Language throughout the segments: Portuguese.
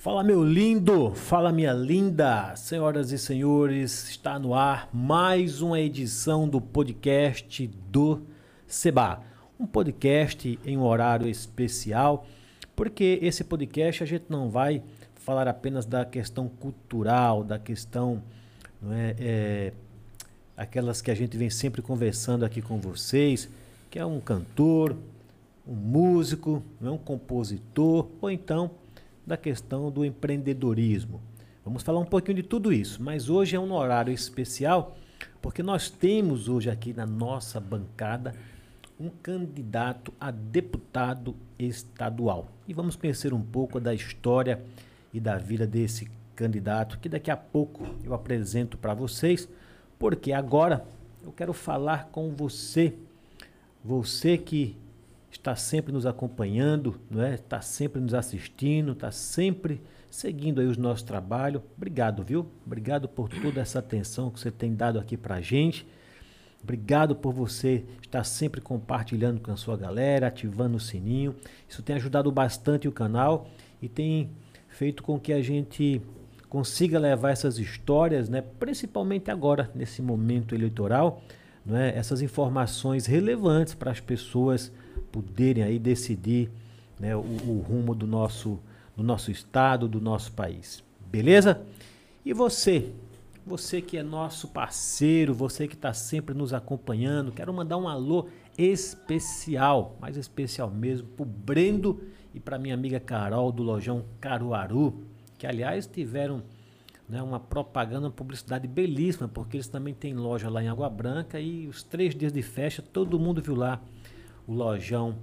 Fala meu lindo, fala minha linda, senhoras e senhores, está no ar mais uma edição do podcast do Seba. Um podcast em um horário especial, porque esse podcast a gente não vai falar apenas da questão cultural, da questão, não é, é aquelas que a gente vem sempre conversando aqui com vocês, que é um cantor, um músico, é um compositor, ou então da questão do empreendedorismo. Vamos falar um pouquinho de tudo isso, mas hoje é um horário especial porque nós temos hoje aqui na nossa bancada um candidato a deputado estadual. E vamos conhecer um pouco da história e da vida desse candidato, que daqui a pouco eu apresento para vocês, porque agora eu quero falar com você, você que está sempre nos acompanhando, não é? Está sempre nos assistindo, está sempre seguindo aí os nossos trabalhos. Obrigado, viu? Obrigado por toda essa atenção que você tem dado aqui para a gente. Obrigado por você estar sempre compartilhando com a sua galera, ativando o sininho. Isso tem ajudado bastante o canal e tem feito com que a gente consiga levar essas histórias, né, principalmente agora, nesse momento eleitoral, não é, essas informações relevantes para as pessoas poderem aí decidir né, o, o, rumo do nosso, do nosso estado, do nosso país. Beleza? E você, você que é nosso parceiro, você que está sempre nos acompanhando, quero mandar um alô especial, mais especial mesmo, para o Brendo e para minha amiga Carol do Lojão Caruaru, que aliás tiveram né, uma propaganda, uma publicidade belíssima, porque eles também têm loja lá em Água Branca e os três dias de festa todo mundo viu lá o Lojão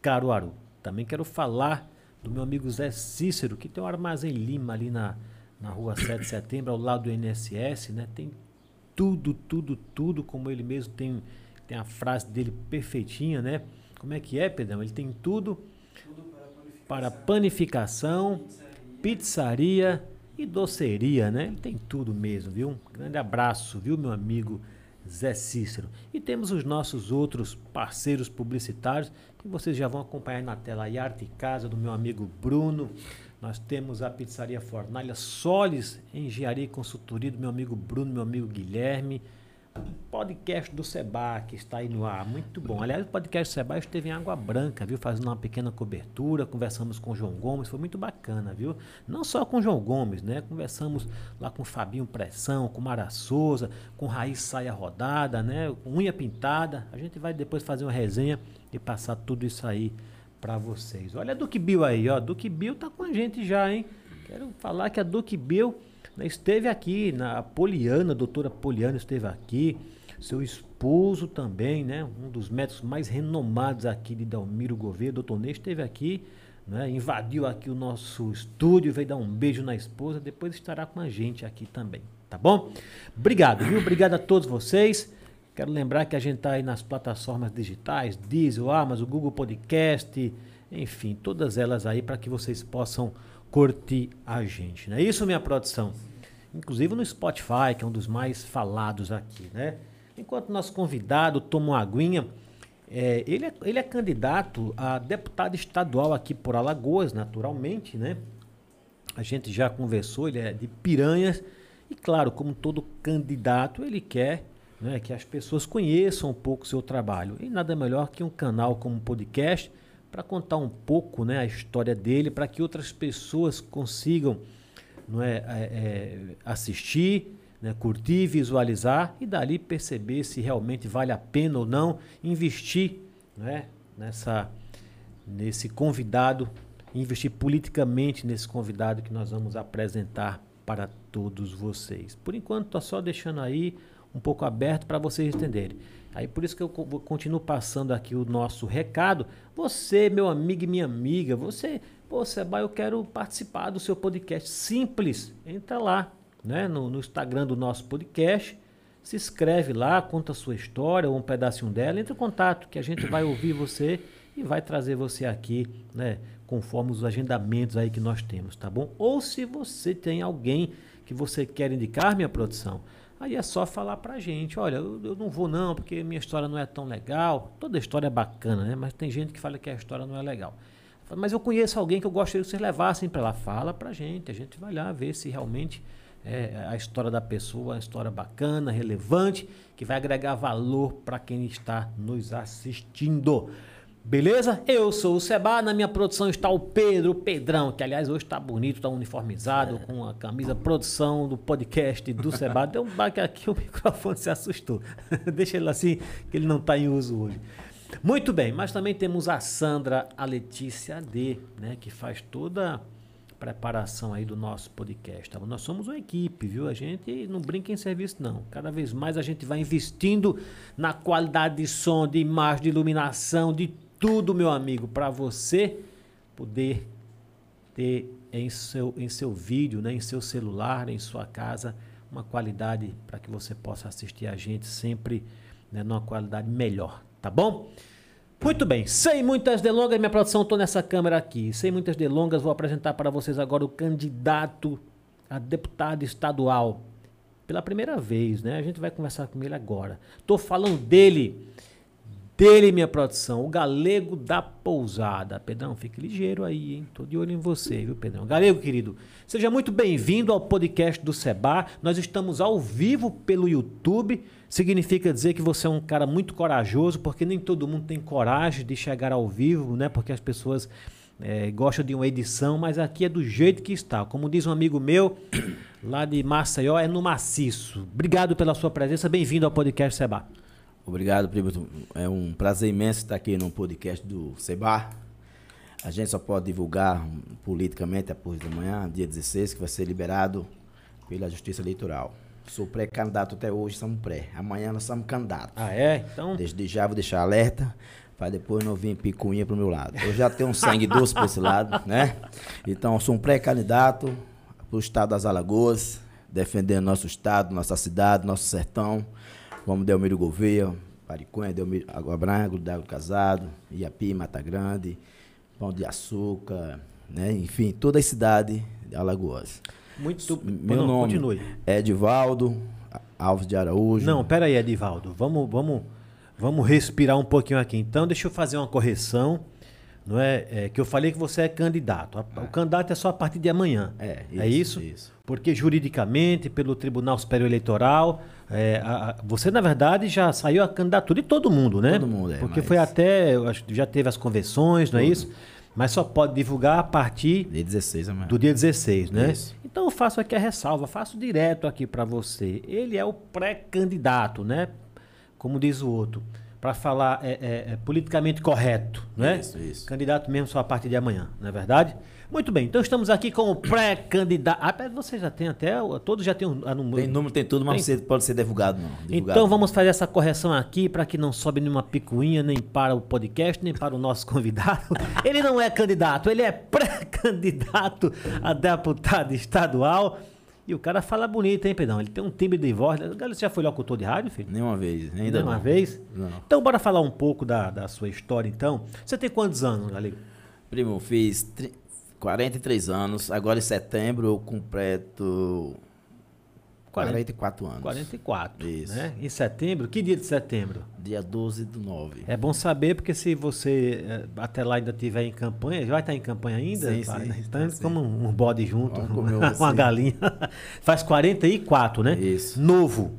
Caruaru. Também quero falar do meu amigo Zé Cícero, que tem um armazém Lima ali na, na rua 7 de setembro, ao lado do INSS, né? Tem tudo, tudo, tudo, como ele mesmo tem, tem a frase dele perfeitinha, né? Como é que é, Pedrão? Ele tem tudo, tudo para panificação, pizzaria. pizzaria e doceria, né? Ele tem tudo mesmo, viu? Um grande abraço, viu, meu amigo Zé Cícero. E temos os nossos outros parceiros publicitários que vocês já vão acompanhar na tela. A Arte Casa do meu amigo Bruno. Nós temos a Pizzaria Fornalha Solis, Engenharia e Consultoria do meu amigo Bruno, meu amigo Guilherme podcast do Seba, que está aí no ar, muito bom. Aliás, o podcast do Seba esteve em Água Branca, viu? Fazendo uma pequena cobertura, conversamos com o João Gomes, foi muito bacana, viu? Não só com o João Gomes, né? Conversamos lá com o Fabinho Pressão, com Mara Souza, com Raiz Saia Rodada, né? Unha Pintada. A gente vai depois fazer uma resenha e passar tudo isso aí para vocês. Olha a Duque Bill aí, ó. Duque Bill tá com a gente já, hein? Quero falar que a Duque Bill esteve aqui, na Poliana, a doutora Poliana esteve aqui, seu esposo também, né? Um dos médicos mais renomados aqui de Dalmiro Gouveia, doutor Ney, esteve aqui, né? invadiu aqui o nosso estúdio, veio dar um beijo na esposa, depois estará com a gente aqui também, tá bom? Obrigado, viu? Obrigado a todos vocês. Quero lembrar que a gente está aí nas plataformas digitais, Diesel, Amazon, Google Podcast, enfim, todas elas aí para que vocês possam curtir a gente. Não é isso, minha produção? Inclusive no Spotify, que é um dos mais falados aqui, né? Enquanto nosso convidado toma uma aguinha, é, ele, é, ele é candidato a deputado estadual aqui por Alagoas, naturalmente, né? A gente já conversou, ele é de Piranhas. E claro, como todo candidato, ele quer né, que as pessoas conheçam um pouco o seu trabalho. E nada melhor que um canal como um podcast para contar um pouco né, a história dele, para que outras pessoas consigam não é, é, é, assistir, né, curtir, visualizar e dali perceber se realmente vale a pena ou não investir né, nessa, nesse convidado, investir politicamente nesse convidado que nós vamos apresentar para todos vocês. Por enquanto, estou só deixando aí um pouco aberto para vocês entenderem. Aí por isso que eu continuo passando aqui o nosso recado. Você, meu amigo e minha amiga, você, pô, Seba, eu quero participar do seu podcast. Simples, entra lá, né, no, no Instagram do nosso podcast, se inscreve lá, conta a sua história ou um pedacinho dela, entre em contato que a gente vai ouvir você e vai trazer você aqui, né, conforme os agendamentos aí que nós temos, tá bom? Ou se você tem alguém que você quer indicar, minha produção, Aí é só falar pra gente, olha, eu, eu, não vou não, porque minha história não é tão legal. Toda história é bacana, né? Mas tem gente que fala que a história não é legal. Mas eu conheço alguém que eu gostaria que vocês levassem para lá. Fala para gente. A gente vai lá ver se realmente é a história da pessoa, uma história bacana, relevante, que vai agregar valor para quem está nos assistindo. Beleza? Eu sou o Seba, na minha produção está o Pedro, Pedrão, que aliás hoje está bonito, está uniformizado, com a camisa produção do podcast do Seba. Deu um baque aqui, o microfone se assustou. Deixa ele assim, que ele não está em uso hoje. Muito bem, mas também temos a Sandra, a Letícia D, né, que faz toda preparação aí do nosso podcast. Tá? Nós somos uma equipe, viu? A gente não brinca em serviço, não. Cada vez mais a gente vai investindo na qualidade de som, de imagem, de iluminação, de tudo, meu amigo, para você poder ter em seu, em seu vídeo, né, em seu celular, em sua casa, uma qualidade para que você possa assistir a gente sempre né, numa qualidade melhor, tá bom? Muito bem, sem muitas delongas, minha produção, estou nessa câmera aqui. Sem muitas delongas, vou apresentar para vocês agora o candidato a deputado estadual. Pela primeira vez, né? A gente vai conversar com ele agora. Estou falando dele, dele, minha produção, o Galego da Pousada. Pedrão, fique ligeiro aí, hein? Tô de olho em você, viu, Pedrão? Galego, querido, seja muito bem-vindo ao podcast do Seba. Nós estamos ao vivo pelo YouTube significa dizer que você é um cara muito corajoso, porque nem todo mundo tem coragem de chegar ao vivo, né? Porque as pessoas é, gostam de uma edição, mas aqui é do jeito que está. Como diz um amigo meu, lá de Maceió, é no maciço. Obrigado pela sua presença, bem-vindo ao podcast Seba. Obrigado, primo. É um prazer imenso estar aqui no podcast do Seba. A gente só pode divulgar politicamente depois de amanhã, dia 16, que vai ser liberado pela Justiça Eleitoral. Sou pré-candidato até hoje, somos pré. Amanhã nós somos candidatos. Ah, é? Então. Desde já vou deixar alerta, para depois não vir picuinha pro meu lado. Eu já tenho um sangue doce para esse lado, né? Então, sou um pré-candidato para o estado das Alagoas, defendendo nosso estado, nossa cidade, nosso sertão. Vamos Delmiro Gouveia, Pariconha, Delmiro, Água Branca, Dago Casado, Iapi, Mata Grande, Pão de Açúcar, né? enfim, toda a cidade de Alagoas. Muito. Meu não, nome continue. é Edivaldo Alves de Araújo. Não, pera aí, Edivaldo. Vamos, vamos, vamos respirar um pouquinho aqui. Então, deixa eu fazer uma correção. Não é, é que eu falei que você é candidato. É. O candidato é só a partir de amanhã. É, isso, é isso? isso. Porque juridicamente, pelo Tribunal Superior Eleitoral, é, a, a, você na verdade já saiu a candidatura de todo mundo, né? Todo mundo, é. Porque mas... foi até, já teve as convenções, não é isso? Mas só pode divulgar a partir dia 16 amanhã. do dia 16, né? Isso. Então eu faço aqui a ressalva, faço direto aqui para você. Ele é o pré-candidato, né? Como diz o outro, para falar é, é, é, politicamente correto, né? Isso, isso. Candidato mesmo só a partir de amanhã, não é verdade? Muito bem, então estamos aqui com o pré-candidato. Ah, você já tem até. Todos já têm um. Ah, tem número, tem tudo, mas tem... pode ser divulgado, não. Divulgado, então vamos fazer essa correção aqui para que não sobe nenhuma picuinha, nem para o podcast, nem para o nosso convidado. Ele não é candidato, ele é pré-candidato a deputado estadual. E o cara fala bonito, hein, Pedrão? Ele tem um timbre de voz. Você já foi locutor de rádio, filho? Nenhuma vez, ainda Nenhuma não. vez? Não. Então, bora falar um pouco da, da sua história, então. Você tem quantos anos, Galego? Primo, fiz 43 anos. Agora em setembro eu completo 44 anos. 44. Isso. Né? Em setembro? Que dia de setembro? Dia 12 do 9. É bom saber, porque se você eh, até lá ainda estiver em campanha, vai estar em campanha ainda? Sim, sim. Então, sim. como um bode junto, uma, uma galinha. Faz 44, né? Isso. Novo.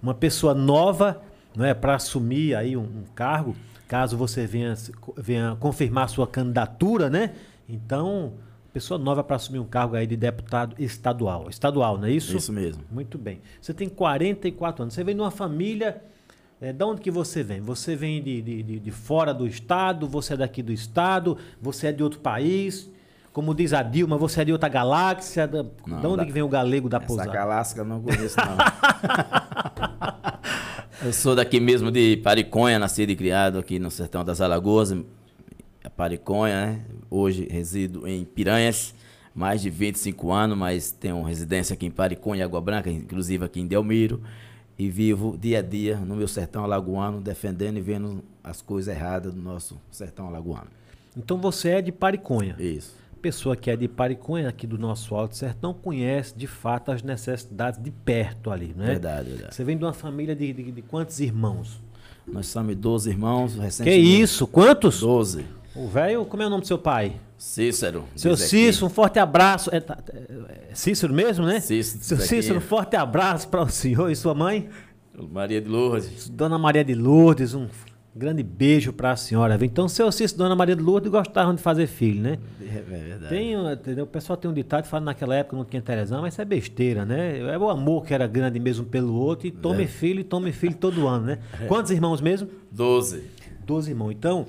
Uma pessoa nova, não é, para assumir aí um, um cargo, caso você venha, venha confirmar sua candidatura, né? Então, pessoa nova para assumir um cargo aí de deputado estadual. Estadual, não é isso? Isso mesmo. Muito bem. Você tem 44 anos. Você vem de uma família. É, da onde que você vem? Você vem de, de, de, fora do estado? Você é daqui do estado? Você é de outro país? Como diz a Dilma, você é de outra galáxia? Da, não, de onde da, que vem o galego da pousada? Essa galáxia eu não conheço, não. eu sou daqui mesmo de Pariconha, nascido e criado aqui no sertão das Alagoas. Pariconha, né? Hoje resido em Piranhas, mais de 25 anos, mas tenho residência aqui em Pariconha, Água Branca, inclusive aqui em Delmiro. E vivo dia a dia no meu sertão alagoano, defendendo e vendo as coisas erradas do nosso sertão alagoano. Então você é de Pariconha. Isso. Pessoa que é de Pariconha, aqui do nosso Alto Sertão, conhece de fato as necessidades de perto ali, né? Verdade, verdade. Você vem de uma família de, de, de quantos irmãos? Nós somos 12 irmãos. Que isso? Quantos? 12. O velho, como é o nome do seu pai? Cícero. Seu. Cícero, um forte abraço. É, tá- é Cícero mesmo, né? Cícero, Seu. Cícero, um forte abraço para o senhor e sua mãe. Maria de Lourdes. Dona Maria de Lourdes, um grande beijo para a senhora. Então, seu Cícero e Dona Maria de Lourdes gostavam de fazer filho, né? É verdade. Tem, entendeu? O pessoal tem um ditado que fala naquela época não tinha televisão, mas isso é besteira, né? É o amor que era grande mesmo pelo outro e tome É. filho e tome filho todo ano, né? Quantos irmãos mesmo? Doze. Doze irmãos. Então,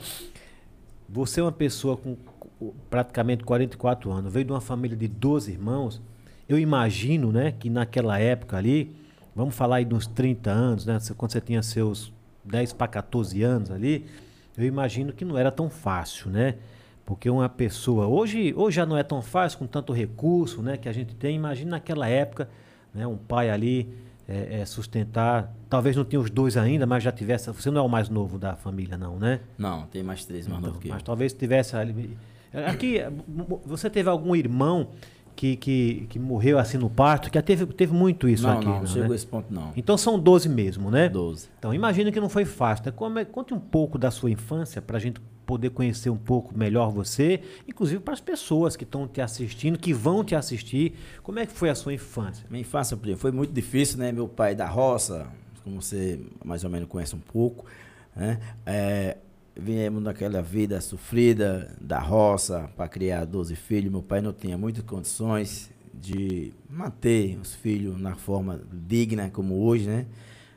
você é uma pessoa com praticamente 44 anos, veio de uma família de 12 irmãos. Eu imagino, né, que naquela época ali, vamos falar aí de uns 30 anos, né, quando você tinha seus 10 para 14 anos ali, eu imagino que não era tão fácil, né? Porque uma pessoa, hoje, hoje já não é tão fácil com tanto recurso, né, que a gente tem. Imagina naquela época, né, um pai ali é, é, sustentar, talvez não tenha os dois ainda, mas já tivesse, você não é o mais novo da família não, né? Não, tem mais três mais Então, novo que eu. mas talvez tivesse. Aqui, você teve algum irmão que, que, que morreu assim no parto? Que teve, teve muito isso não, aqui. não, né? chegou a esse ponto não. Então são 12 mesmo, né? Doze. Então imagina que não foi fácil. Né? Como é- conte um pouco da sua infância para a gente poder conhecer um pouco melhor você, inclusive para as pessoas que estão te assistindo, que vão te assistir. Como é que foi a sua infância? Minha infância foi muito difícil, né? Meu pai da roça, como você mais ou menos conhece um pouco, né? É, viemos naquela vida sofrida da roça para criar 12 filhos. Meu pai não tinha muitas condições de manter os filhos na forma digna como hoje, né?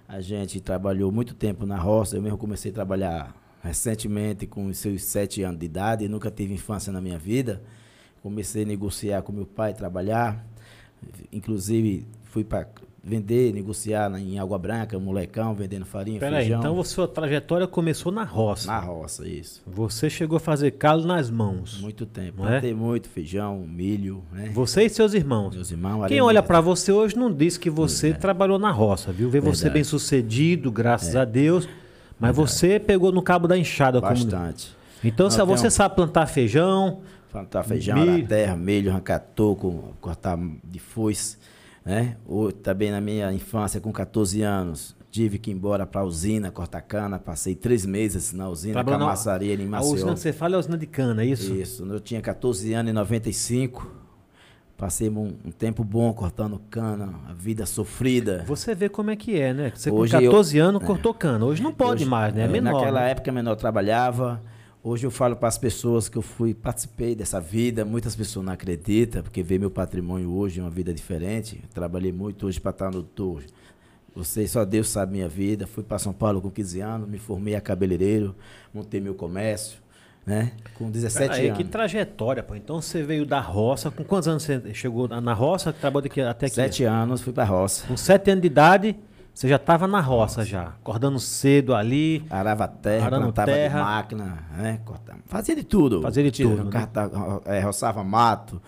A gente trabalhou muito tempo na roça. Eu mesmo comecei a trabalhar recentemente com os seus sete anos de idade. Nunca tive infância na minha vida. Comecei a negociar com meu pai, trabalhar. Inclusive, fui para vender, negociar em Água Branca, molecão, vendendo farinha, Peraí, feijão. então a sua trajetória começou na roça. Na roça, isso. Você chegou a fazer calo nas mãos. Muito tempo. É? Plantei muito feijão, milho, né? Você e seus irmãos. Meus irmãos. Quem olha pra você hoje não diz que você trabalhou na roça, viu? Vê você Verdade. bem sucedido, graças a Deus. Mas você pegou no cabo da enxada. Como... Bastante. Então Não, se você um- sabe plantar feijão, Plantar feijão, Milho. na terra, milho, arrancar toco, cortar de foice, né? Ou também na minha infância, com 14 anos, tive que ir embora para a usina, cortar cana. Passei três meses na usina, Trabalhou na- camaçaria em a Maceió. usina que você fala é a usina de cana, é isso? Isso, eu tinha 14 anos, em 95. Passei um, um tempo bom cortando cana, a vida sofrida. Você vê como é que é, né? Você Hoje com eu- 14 anos cortou cana. Hoje não pode Hoje, mais, né? É menor. Naquela né? época menor trabalhava. Hoje eu falo para as pessoas que eu fui, participei dessa vida. Muitas pessoas não acreditam, porque vê meu patrimônio hoje, uma vida diferente. Eu trabalhei muito hoje para estar no tour. Você, só Deus sabe minha vida. Fui para São Paulo com 15 anos, me formei a cabeleireiro, montei meu comércio, né? Com 17 Peraí, anos. que trajetória, pô. Então você veio da roça. Com quantos anos você chegou na- roça? Trabalhou daqui, até aqui? Sete anos, fui para roça. Com 7 anos de idade, você já estava na roça já. Acordando cedo ali. Arava terra, Arando plantava terra. de máquina, né? Cortava, fazia de tudo. Fazia de Tira- tudo, né? eh, roçava mato,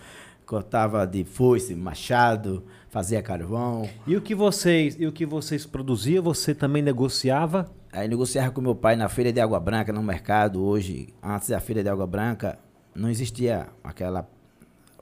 cortava de foice, machado, fazia carvão. E o que vocês, e o que vocês produziam, você também negociava? Aí negociava com meu pai na feira de Água Branca, no mercado hoje. Antes da feira de Água Branca, não existia aquela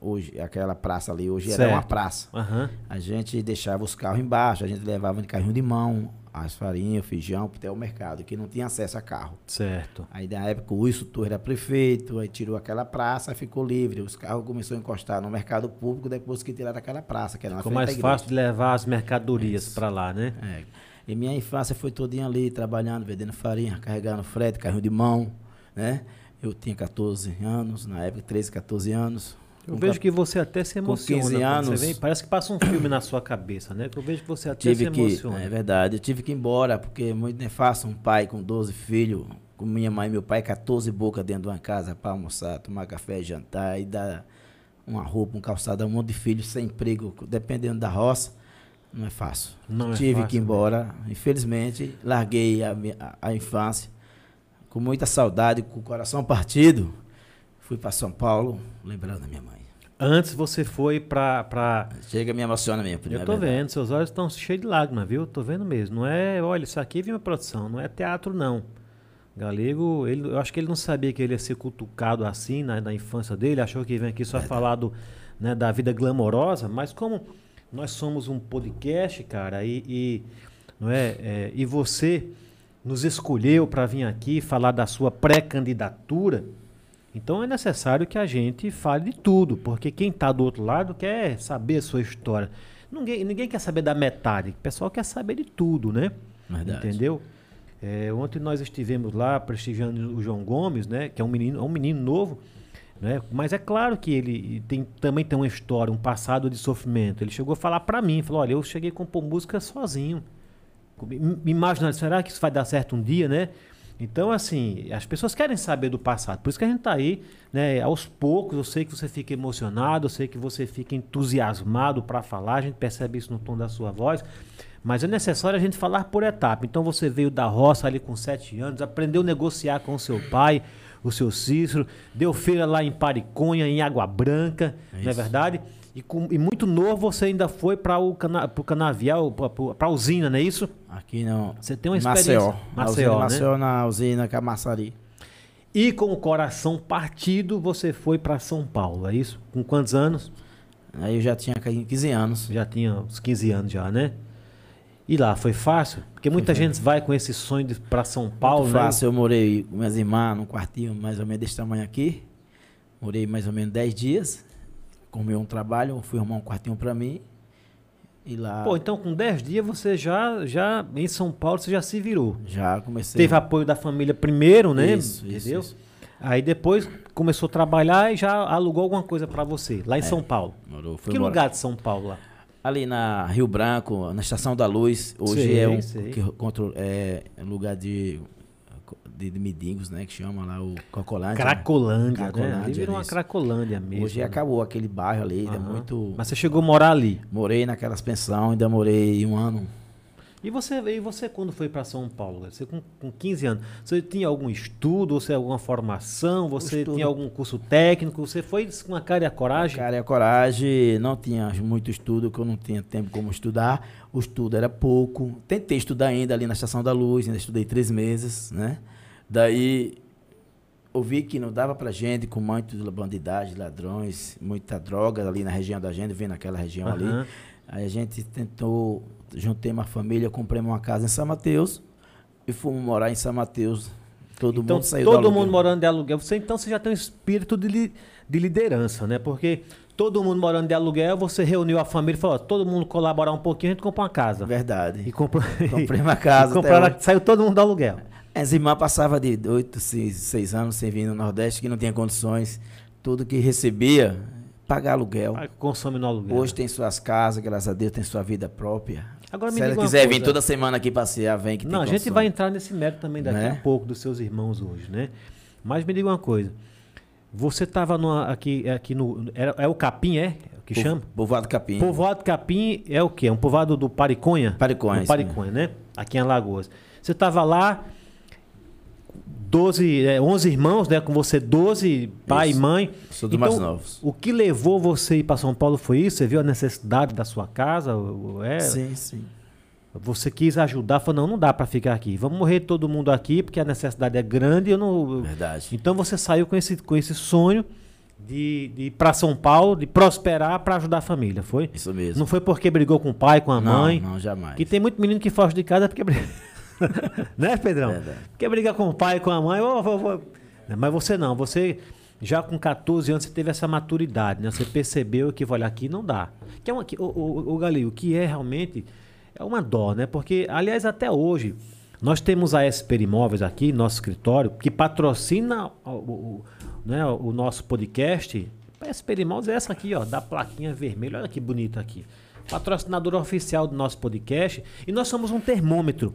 hoje aquela praça ali. Hoje era uma Certo. praça. Aham. A gente deixava os carros embaixo, a gente levava de carrinho de mão, as farinhas, feijão, até o mercado, que não tinha acesso a carro. Certo. Aí na época o Wilson Torre era prefeito, aí tirou aquela praça, ficou livre. Os carros começaram a encostar no mercado público depois que tiraram aquela praça, que era Ficou mais fácil de levar as mercadorias para lá, né? É. E minha infância foi todinha ali, trabalhando, vendendo farinha, carregando frete, carrinho de mão, né? Eu tinha 14 anos, na época, 13, 14 anos. Eu Com vejo que você até se com emociona. 15 quando anos- Você vem, parece que passa um filme na sua cabeça, né? Que eu vejo que você até se que, emociona. é verdade, eu tive que ir embora, porque muito é fácil um pai com 12 filhos, com minha mãe e meu pai, 14 bocas dentro de uma casa para almoçar, tomar café, jantar e dar uma roupa, um calçado, um monte de filhos sem emprego, dependendo da roça, não é fácil. Não é tive fácil que ir embora, infelizmente, larguei a, a- a infância com muita saudade, com o coração partido, fui para São Paulo, lembrando da minha mãe. Antes você foi pra. pra... Chega, me emociona mesmo. Eu é tô verdade. vendo, seus olhos estão cheios de lágrimas, viu? Tô vendo mesmo. Não é, olha, isso aqui viu uma produção, não é teatro, não. Galego, ele, eu acho que ele não sabia que ele ia ser cutucado assim na, na infância dele, achou que vem aqui só falar do, né, da vida glamourosa, mas como nós somos um podcast, cara, e, e, não é, é, e você nos escolheu para vir aqui falar da sua pré-candidatura, Então é necessário que a gente fale de tudo, porque quem está do outro lado quer saber a sua história. Ninguém, ninguém quer saber da metade, o pessoal quer saber de tudo, né? Verdade. Entendeu? É, ontem nós estivemos lá prestigiando o João Gomes, né? Que é um menino, é um menino novo, né? Mas é claro que ele tem, também tem uma história, um passado de sofrimento. Ele chegou a falar para mim, falou: olha, eu cheguei a compor música sozinho. Me imaginando, será que isso vai dar certo um dia, né? Então, assim, as pessoas querem saber do passado. Por isso que a gente está aí, né? Aos poucos, eu sei que você fica emocionado, eu sei que você fica entusiasmado para falar, a gente percebe isso no tom da sua voz. Mas é necessário a gente falar por etapa. Então você veio da roça ali com sete anos, aprendeu a negociar com o seu pai, o seu Cícero, deu feira lá em Pariconha, em Água Branca, é não é verdade? E, com, e, muito novo você ainda foi para o cana, pro canavial, para a usina, não é isso? Aqui não. Você tem uma experiência. Maceió. Maceió, né? Maceió na usina Camaçari. E com o coração partido, você foi para São Paulo, é isso? Com quantos anos? Aí eu já tinha 15 anos. Já tinha uns 15 anos já, né? E lá, foi fácil? Porque muita foi gente vai com esse sonho para São Paulo, Muito né? fácil. Eu morei com minhas irmãs num quartinho mais ou menos desse tamanho aqui. Morei mais ou menos 10 dias arrumei um trabalho, fui arrumar um quartinho para mim. E lá. Pô, então com 10 dias você já, já, em São Paulo, você já se virou. Já comecei. Teve apoio da família primeiro, né? Isso, Entendeu? Isso. Aí depois começou a trabalhar e já alugou alguma coisa para você, lá em é, São Paulo. Morou, que morar. lugar de São Paulo lá? Ali na Rio Branco, na Estação da Luz. Hoje sei, é um que, é, lugar de de, de Midingos, né? Que chama lá o Cocolândia. Cracolândia, né? Cracolândia né? Ali virou uma Cracolândia mesmo. Hoje né? acabou aquele bairro ali, uhum. é muito... Mas você chegou a morar ali? Morei naquelas pensão, ainda morei um ano. E você, e você quando foi para São Paulo? Você com, com 15 anos, você tinha algum estudo, você alguma formação, você tinha algum curso técnico? Você foi com a cara e a coragem? A cara e a coragem, não tinha muito estudo, que eu não tinha tempo como estudar. O estudo era pouco. Tentei estudar ainda ali na Estação da Luz, ainda estudei três meses, né? Daí ouvi que não dava pra gente, com muita bandidagem, ladrões, muita droga ali na região da gente, vendo aquela região uhum. ali. Aí a gente tentou, juntei uma família, comprei uma casa em São Mateus e fomos morar em São Mateus. Todo então, mundo saiu Todo mundo morando de aluguel. Você então você já tem um espírito de, li, de liderança, né? Porque todo mundo morando de aluguel, você reuniu a família e falou: todo mundo colaborar um pouquinho, a gente compra uma casa. Verdade. E comprou, comprei uma casa. compraram, saiu todo mundo do aluguel. As irmãs passavam de 8, 6, anos sem vir no Nordeste, que não tinha condições. Tudo que recebia, pagar aluguel. Consome no aluguel. Hoje tem suas casas, graças a Deus, tem sua vida própria. Agora, Se ela quiser vir toda semana aqui passear, vem que Não, a gente vai entrar nesse mérito também daqui né? a pouco dos seus irmãos hoje, né? Mas me diga uma coisa. Você estava aqui, aqui no. É, é o Capim, é? que chama? Povoado Capim. Povoado Capim é o quê? É um povoado do Pariconha? Pariconha. Do Pariconha, né? Aqui em Alagoas. Você estava lá, 12, é, 11 irmãos, né? Com você 12, pai isso. e mãe. Sou dos então, mais novos. O que levou você ir para São Paulo foi isso? Você viu a necessidade da sua casa? É, sim, sim. Você quis ajudar, falou, não, não dá para ficar aqui. Vamos morrer todo mundo aqui, porque a necessidade é grande. Eu não... Verdade. Então você saiu com esse, com esse sonho de, de ir para São Paulo, de prosperar para ajudar a família, foi? Isso mesmo. Não foi porque brigou com o pai, com a não, mãe? Não, jamais. Que tem muito menino que foge de casa porque briga. né, Pedrão? Verdade. Quer brigar com o pai, com a mãe, oh, oh, oh. mas você não, você já com 14 anos você teve essa maturidade, né? Você percebeu que, olha, aqui não dá. Que é uma, que, o, o, o Galil, o que é realmente é uma dó, né? Porque, aliás, até hoje, nós temos a Esper Imóveis aqui, nosso escritório, que patrocina o, o, né, o nosso podcast. A Esper Imóveis é essa aqui, ó, da plaquinha vermelha. Olha que bonita aqui. Patrocinadora oficial do nosso podcast. E nós somos um termômetro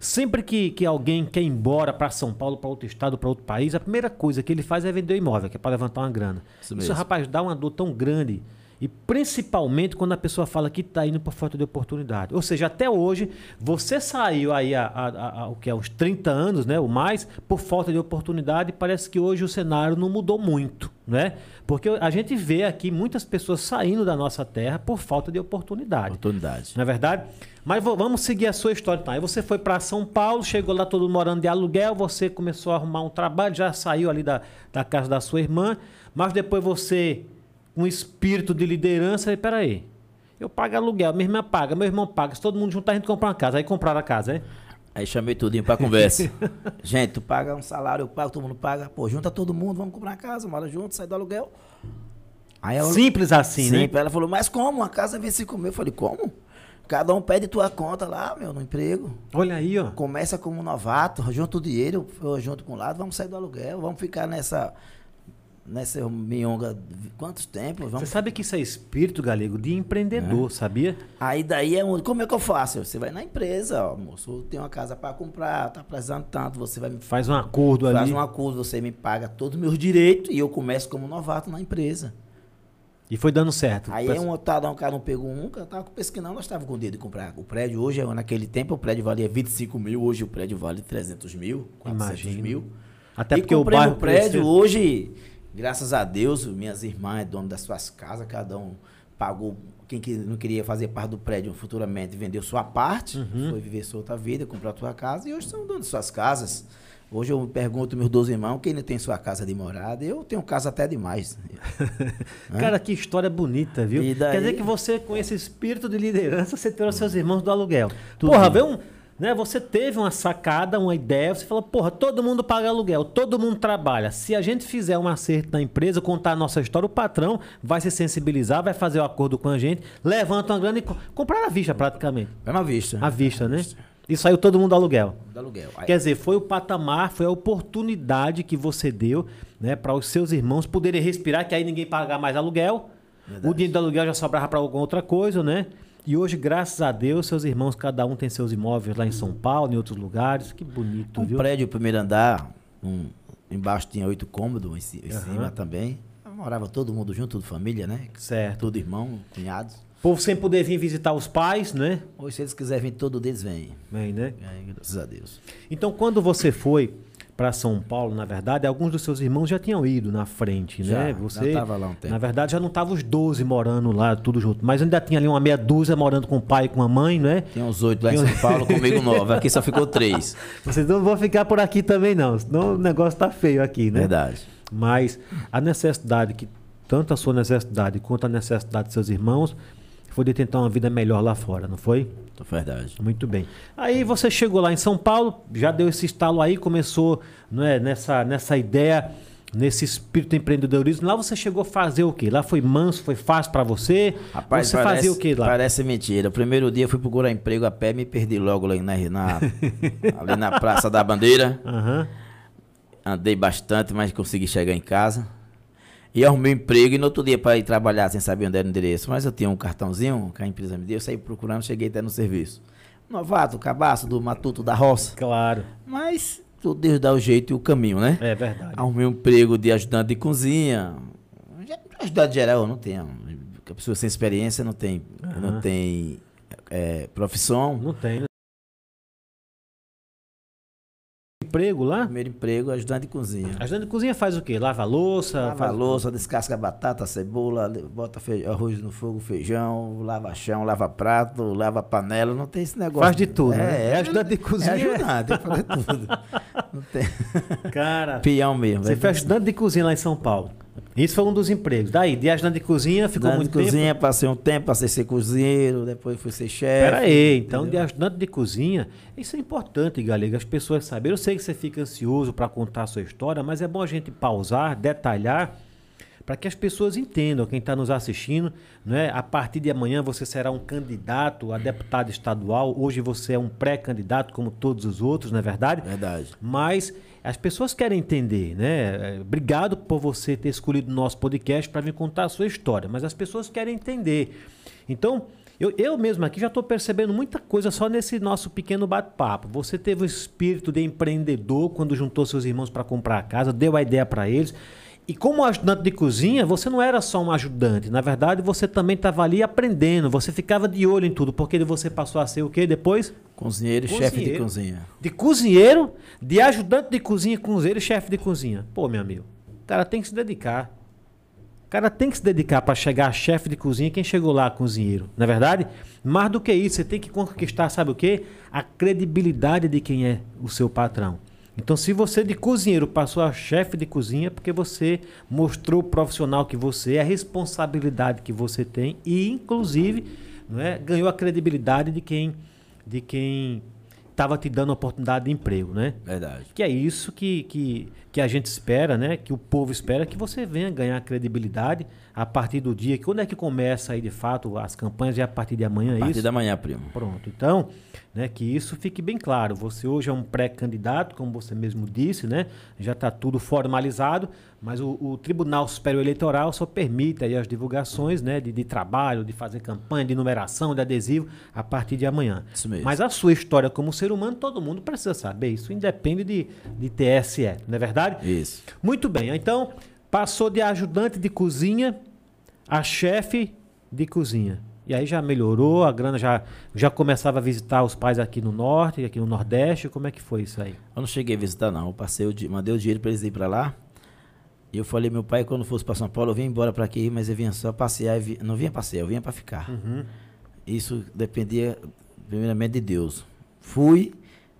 Sempre que, que alguém quer ir embora para São Paulo, para outro estado, para outro país, a primeira coisa que ele faz é vender o imóvel, que é para levantar uma grana. Isso, Isso rapaz, dá uma dor tão grande. E principalmente quando a pessoa fala que está indo por falta de oportunidade. Ou seja, até hoje, você saiu aí há, há, há, o que, há uns 30 anos, né, ou mais, por falta de oportunidade, parece que hoje o cenário não mudou muito. Né? Porque a gente vê aqui muitas pessoas saindo da nossa terra por falta de oportunidade. Oportunidade. Não é verdade? Mas vamos seguir a sua história. Então. Aí você foi para São Paulo, chegou lá todo morando de aluguel, você começou a arrumar um trabalho, já saiu ali da, da casa da sua irmã, mas depois você um espírito de liderança. E peraí, eu pago aluguel, minha irmã paga, meu irmão paga. Se todo mundo juntar, a gente compra uma casa. Aí compraram a casa, é? Aí chamei tudinho pra conversa. Gente, tu paga um salário, eu pago, todo mundo paga. Pô, junta todo mundo, vamos comprar uma casa, mora junto, sai do aluguel. Aí eu, Simples assim, né? Ela falou, mas como? A casa vem 5 mil. Eu falei, como? Cada um pede tua conta lá, meu, no emprego. Olha aí, ó. Começa como novato, junta o dinheiro, eu junto com o lado, vamos sair do aluguel, vamos ficar nessa nessa minhonga quantos tempos? Vamos... Você sabe que isso é espírito galego de empreendedor, é. sabia? Aí daí é um, como é que eu faço? Você vai na empresa, ó, moço, tem uma casa para comprar, tá precisando tanto, você vai me faz um acordo faz ali. Faz um acordo, você me paga todos os meus direitos e eu começo como novato na empresa. E foi dando certo. Aí um otário, um cara não pegou um, eu tava pesquisando, nós estávamos com o dedo de comprar o prédio. Hoje, naquele tempo, o prédio valia 25 mil, hoje o prédio vale 300 mil, 400 Imagina. mil. Até e porque o bairro... o prédio hoje Graças a Deus, minhas irmãs, dono das suas casas, cada um pagou. Quem que não queria fazer parte do prédio futuramente vendeu sua parte, uhum. foi viver sua outra vida, comprou a sua casa e hoje são donos de suas casas. Hoje eu pergunto meus dois irmãos quem não tem sua casa de morada. Eu tenho casa até demais. Cara, que história bonita, viu? Daí... Quer dizer que você, com esse espírito de liderança, você trouxe seus irmãos do aluguel. Tudo Porra, vê um né? Você teve uma sacada, uma ideia, você falou, porra, todo mundo paga aluguel, todo mundo trabalha. Se a gente fizer um acerto na empresa, contar a nossa história, o patrão vai se sensibilizar, vai fazer o um acordo com a gente, levanta uma grana e comprar à vista praticamente. É na vista. À vista, né? Vista. E saiu todo mundo do aluguel. Do aluguel. Quer dizer, foi o patamar, foi a oportunidade que você deu né, para os seus irmãos poderem respirar, que aí ninguém pagar mais aluguel. Verdade. O dinheiro do aluguel já sobrava para alguma outra coisa, né? E hoje, graças a Deus, seus irmãos, cada um tem seus imóveis lá em São Paulo, em outros lugares. Que bonito, um viu? prédio, primeiro andar, um, embaixo tinha oito cômodos, em, cima uhum. também. Morava todo mundo junto, tudo família, né? Certo. Todo irmão, cunhados. O povo sem poder vir visitar os pais, né? Hoje, se eles quiserem vir, todo deles vem. Vem, né? Vem, graças a Deus. Então, quando você foi para São Paulo, na verdade, alguns dos seus irmãos já tinham ido na frente, já, né? Você, já tava lá um tempo. Na verdade, já não estavam os 12 morando lá, tudo junto. Mas ainda tinha ali uma meia dúzia morando com o pai e com a mãe, né? Tem uns oito lá em São Paulo, comigo nove. Aqui só ficou três. Vocês não vão ficar por aqui também, não. Senão o negócio tá feio aqui, né? Verdade. Mas a necessidade que, tanto a sua necessidade quanto a necessidade de seus irmãos, foi de tentar uma vida melhor lá fora, não foi? Verdade. Muito bem. Aí você chegou lá em São Paulo, já deu esse estalo aí, começou não é, nessa, nessa ideia, nesse espírito de empreendedorismo. Lá você chegou a fazer o quê? Lá foi manso, foi fácil para você? Rapaz, você parece, fazia o quê lá? Parece mentira. O primeiro dia eu fui procurar emprego a pé, me perdi logo ali na, na ali na Praça da Bandeira. Uhum. Andei bastante, mas consegui chegar em casa. E arrumei um emprego e no outro dia para ir trabalhar sem saber onde era o endereço. Mas eu tinha um cartãozinho que a empresa me deu, eu saí procurando, cheguei até no serviço. Novato, cabaço do matuto da roça. Claro. Mas tudo Deus dá o jeito e o caminho, né? É verdade. Arrumei um emprego de ajudante de cozinha. Ajudante geral, eu não tenho. A pessoa sem experiência não tem, uhum. não tem é, profissão. Não tem, né? Emprego lá? Primeiro emprego, ajudante de cozinha. Ajudante de cozinha faz o quê? Lava louça? Lava faz... louça, descasca batata, cebola, bota arroz no fogo, feijão, lava chão, lava prato, lava panela, não tem esse negócio. Faz de tudo, é, né? É, é ajudante de cozinha. É ajudante, fazer tudo. Não tem. Cara, Peão mesmo. Você foi ajudante de cozinha lá em São Paulo. Isso foi um dos empregos. Daí, de ajudante de cozinha, ficou ajudante muito de cozinha, tempo? passei um tempo, passei a ser cozinheiro, depois fui ser chefe. Pera aí, então entendeu? de ajudante de cozinha, isso é importante, Galega, as pessoas saberem. Eu sei que você fica ansioso para contar a sua história, mas é bom a gente pausar, detalhar, para que as pessoas entendam, quem está nos assistindo, né? a partir de amanhã você será um candidato a deputado estadual, hoje você é um pré-candidato, como todos os outros, não é verdade? Verdade. Mas as pessoas querem entender, né? Obrigado por você ter escolhido o nosso podcast para vir contar a sua história, mas as pessoas querem entender. Então, eu, eu mesmo aqui já estou percebendo muita coisa só nesse nosso pequeno bate-papo. Você teve o espírito de empreendedor quando juntou seus irmãos para comprar a casa, deu a ideia para eles. E como ajudante de cozinha, você não era só um ajudante. Na verdade, você também estava ali aprendendo. Você ficava de olho em tudo. Porque você passou a ser o quê depois? Cozinheiro e chefe de cozinha. De cozinheiro, de ajudante de cozinha, cozinheiro e chefe de cozinha. Pô, meu amigo, o cara tem que se dedicar. O cara tem que se dedicar para chegar a chefe de cozinha quem chegou lá, cozinheiro. Na é verdade? Mais do que isso, você tem que conquistar, sabe o quê? A credibilidade de quem é o seu patrão. Então, se você de cozinheiro passou a chefe de cozinha, é porque você mostrou o profissional que você é, a responsabilidade que você tem e, inclusive, não é, ganhou a credibilidade de quem, de quem estava te dando oportunidade de emprego, né? Verdade. Que é isso que, que, que a gente espera, né? Que o povo espera que você venha ganhar credibilidade a partir do dia. Quando é que começa aí de fato as campanhas? É a partir de amanhã, A é partir isso? da manhã, primo. Pronto. Então, né, que isso fique bem claro. Você hoje é um pré-candidato, como você mesmo disse, né? Já está tudo formalizado, mas o, o Tribunal Superior Eleitoral só permite aí as divulgações, né, de, de trabalho, de fazer campanha, de numeração, de adesivo a partir de amanhã. Isso mesmo. Mas a sua história como ser humano, todo mundo precisa saber. Isso independe de, de TSE, não é verdade? Isso. Muito bem. Então, passou de ajudante de cozinha a chefe de cozinha. E aí já melhorou, a grana já, já começava a visitar os pais aqui no norte, aqui no nordeste. Como é que foi isso aí? Eu não cheguei a visitar, não. Eu passei o mandei o dinheiro para eles ir para lá. E eu falei, meu pai, quando fosse para São Paulo, eu vinha embora para aqui, mas eu vinha só passear. e vi- Não vinha passear, eu vinha para ficar. Uhum. Isso dependia, primeiramente, de Deus. Fui,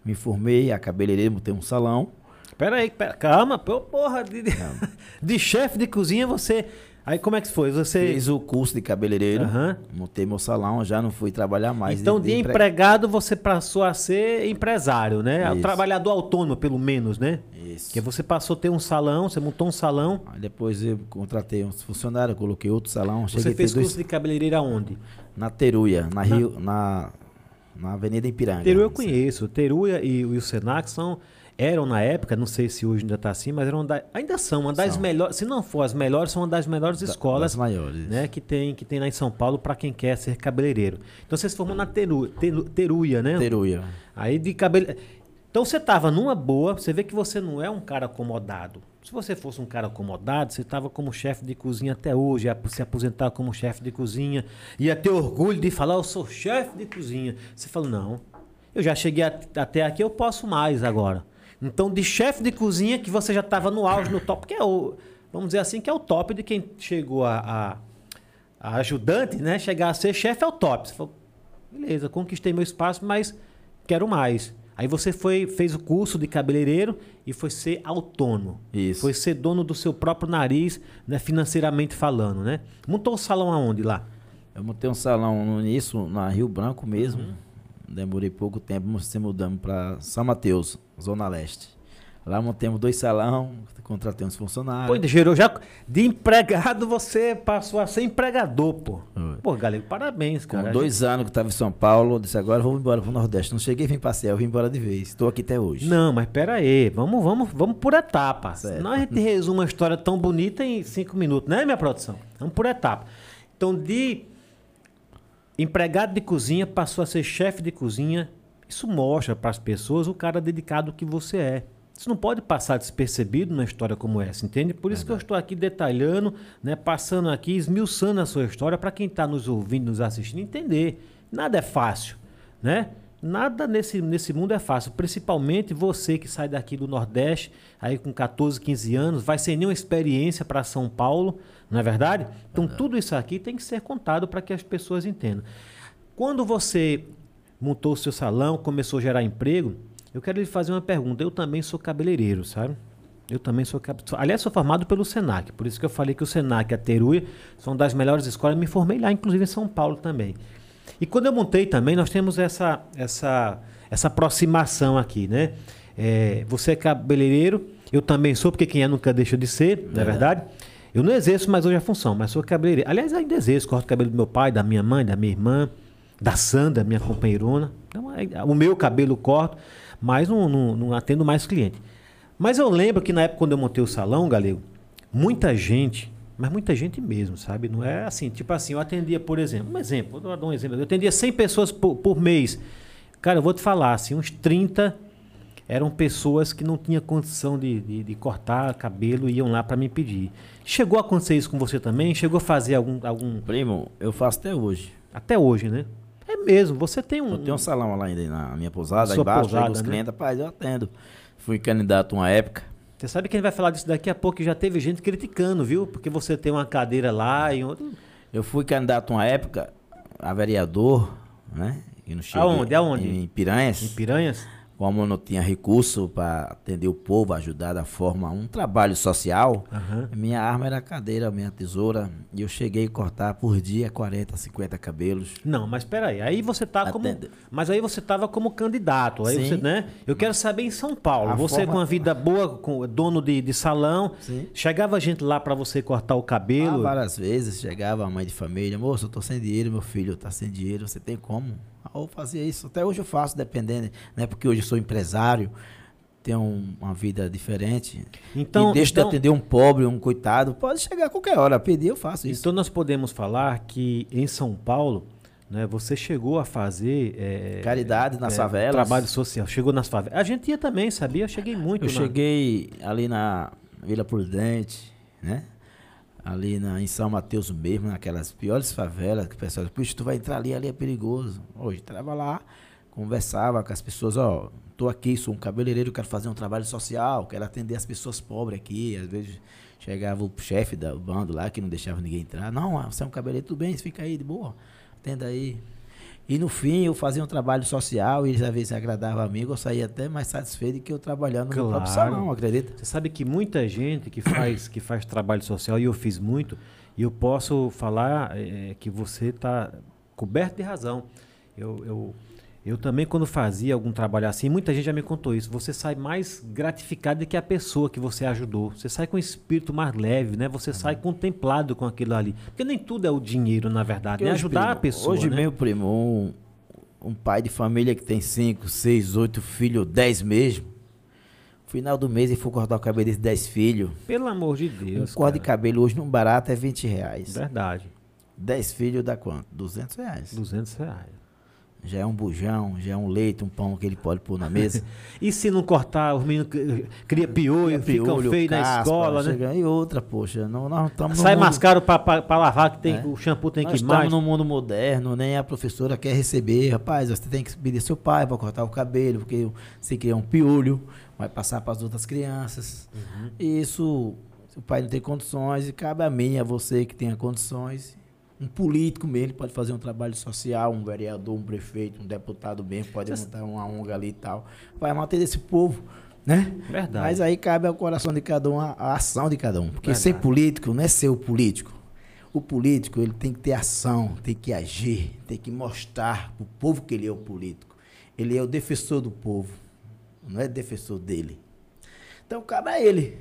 me formei, a cabeleireira, montei um salão. Pera aí, pera, calma, pô, porra. De, de, de chefe de cozinha você. Aí como é que foi? Você. Fiz o curso de cabeleireiro, Aham. montei meu salão, já não fui trabalhar mais. Então, de empre- empregado, você passou a ser empresário, né? Isso. trabalhador autônomo, pelo menos, né? Isso. Porque você passou a ter um salão, você montou um salão. Aí depois eu contratei uns funcionários, coloquei outro salão. Você fez dois- curso de cabeleireira onde? Na Teruia, na, Rio, na, na Avenida Ipiranga. Teruia eu conheço. Teruia e, e o Senac são, eram na época, não sei se hoje ainda está assim, mas eram da- ainda são uma das São. melhores, se não for as melhores, são uma das melhores escolas Das maiores. né, que tem que tem lá em São Paulo para quem quer ser cabeleireiro. Então você se formou na Teru, Teru- Teruia, né? Teruia. Aí de cabelo. Então você tava numa boa, você vê que você não é um cara acomodado. Se você fosse um cara acomodado, você estava como chefe de cozinha até hoje, ia se aposentar como chefe de cozinha, ia ter orgulho de falar, eu sou chefe de cozinha. Você falou, não, eu já cheguei at- até aqui, eu posso mais agora. Então, de chefe de cozinha, que você já estava no auge, no top, que é o, vamos dizer assim, que é o top de quem chegou a, a, a ajudante, né? Chegar a ser chefe é o top. Você falou, beleza, conquistei meu espaço, mas quero mais. Aí você foi, fez o curso de cabeleireiro e foi ser autônomo. Isso. Foi ser dono do seu próprio nariz, né, financeiramente falando, né? Montou o salão aonde lá? Eu montei um salão no início, na Rio Branco mesmo. Uhum. Demorei pouco tempo, se mudamos para São Mateus, Zona Leste. Lá montamos dois salão, contratei uns funcionários. Pô, gerou já de empregado você passou a ser empregador, pô. Foi. Pô, galera, parabéns, Com cara. dois anos que estava em São Paulo, eu disse agora vou embora pro Nordeste. Não cheguei a vir passear, eu vim embora de vez. Estou aqui até hoje. Não, mas pera aí, vamos, vamos, vamos por etapa. Certo. Senão a gente resume uma história tão bonita em cinco minutos, né, minha produção? Vamos por etapa. Então, de empregado de cozinha passou a ser chefe de cozinha. Isso mostra para as pessoas o cara dedicado que você é. Isso não pode passar despercebido numa história como essa, entende? Por isso que eu estou aqui detalhando, né, passando aqui, esmiuçando a sua história para quem está nos ouvindo, nos assistindo, entender. Nada é fácil, né? Nada nesse, nesse mundo é fácil, principalmente você que sai daqui do Nordeste, aí com 14, 15 anos, vai sem nenhuma experiência para São Paulo, não é verdade? Então tudo isso aqui tem que ser contado para que as pessoas entendam. Quando você montou o seu salão, começou a gerar emprego, eu quero lhe fazer uma pergunta. Eu também sou cabeleireiro, sabe? Eu também sou. Aliás, sou formado pelo Senac, por isso que eu falei que o Senac e a Teruia são das melhores escolas. Me formei lá, inclusive em São Paulo também. E quando eu montei também, nós temos essa, essa, essa aproximação aqui, né? É, você é cabeleireiro, eu também sou, porque quem é nunca deixa de ser, não é verdade? Eu não exerço mais hoje a função, mas sou cabeleireiro. Aliás, ainda exerço, corto o cabelo do meu pai, da minha mãe, da minha irmã, da Sandra, minha companheirona. Então, é- o meu cabelo eu corto, mas não, não, não atendo mais cliente. Mas eu lembro que na época quando eu montei o salão, Galego, muita gente, mas muita gente mesmo, sabe? Não é assim, tipo assim, eu atendia, por exemplo, um exemplo, vou dar um exemplo, eu atendia 100 pessoas por, por mês. Cara, eu vou te falar, assim, uns 30 eram pessoas que não tinham condição de, de, de cortar cabelo e iam lá para me pedir. Chegou a acontecer isso com você também? Chegou a fazer algum, algum Primo, eu faço até hoje. até hoje, né? É mesmo, você tem um. Eu tenho um salão lá ainda na minha pousada, aí embaixo, pousada, os né? clientes, rapaz, eu atendo. Fui candidato uma época. Você sabe que gente vai falar disso daqui a pouco, que já teve gente criticando, viu? Porque você tem uma cadeira lá e outro. Eu fui candidato uma época a vereador, né? E não cheguei- Aonde? Aonde? Em Piranhas. Em Piranhas? Como não tinha recurso para atender o povo, ajudar da forma, um trabalho social, Aham. minha arma era a cadeira, minha tesoura, e eu cheguei a cortar por dia 40, 50 cabelos. Não, mas peraí, aí você tá como. Atende- Mas aí você tava como candidato. Aí Sim. você, né? Eu quero saber em São Paulo. A você forma- com uma vida boa, com dono de, de salão. Sim. Chegava gente lá pra você cortar o Ah, cabelo. várias vezes chegava a mãe de família, moço, eu tô sem dinheiro, meu filho tá sem dinheiro, você tem como? Ah, eu fazia isso, até hoje eu faço, dependendo, né? Porque hoje eu sou empresário, tenho um- uma vida diferente. Então- e deixo então- de atender um pobre, um coitado, pode chegar a qualquer hora, pedir, eu faço isso. Então nós podemos falar que em São Paulo, né, você chegou a fazer é, Caridade nas é, favelas. trabalho social. Chegou nas favelas. A gente ia também, sabia? Eu cheguei muito. Eu na- cheguei ali na Vila Prudente, né? Ali na, em São Mateus mesmo, naquelas piores favelas, que o pessoal diz, puxa, tu vai entrar ali, ali é perigoso. Hoje entrava lá, conversava com as pessoas, ó, tô aqui, sou um cabeleireiro, quero fazer um trabalho social, quero atender as pessoas pobres aqui. Às vezes chegava o chefe do bando lá, que não deixava ninguém entrar. Não, você é um cabeleireiro, tudo bem, fica aí de boa, atenda aí. E no fim eu fazia um trabalho social e eles às vezes agradavam a mim, eu saía até mais satisfeito que eu trabalhando no próprio Claro. salão, acredita? Você sabe que muita gente que faz, que faz trabalho social, e eu fiz muito, e eu posso falar é, que você está coberto de razão. Eu, eu, eu também, quando fazia algum trabalho assim, muita gente já me contou isso. Você sai mais gratificado do que a pessoa que você ajudou. Você sai com um espírito mais leve, né? Você sai contemplado com aquilo ali. Porque nem tudo é o dinheiro, na verdade. É hoje, ajudar primo, a pessoa. Hoje, né? meu primo, um, um pai de família que tem 5, 6, 8 filhos, 10 mesmo. Final do mês ele for cortar o cabelo desses 10 filhos. Pelo amor de Deus. um corte de cabelo hoje num barato é 20 reais. Verdade. 10 filhos dá quanto? 200 reais. 200 reais. Já é um bujão, já é um leite, um pão que ele pode pôr na mesa. E se não cortar, os meninos cri- cria piolho, ficam Piolho, feios na escola, né? chega- E outra, poxa, não, nós estamos Sai mais caro pra lavar, que tem, É. o shampoo tem Nós que ir estamos mais. num mundo moderno, nem a professora quer receber. Rapaz, você tem que pedir seu pai para cortar o cabelo, porque se criar um piolho, vai passar para as outras crianças. Uhum. E isso, o pai não tem condições, e cabe a mim, a você que tenha condições. Um político mesmo pode fazer um trabalho social, um vereador, um prefeito, um deputado mesmo, pode montar uma ONG ali e tal. Vai manter esse povo, né? Verdade. Mas aí cabe ao coração de cada um, a, ação de cada um. Porque Verdade. ser político não é ser o político. O político, ele tem que ter ação, tem que agir, tem que mostrar pro povo que ele é o político. Ele é o defensor do povo, não é defensor dele. Então cabe a ele.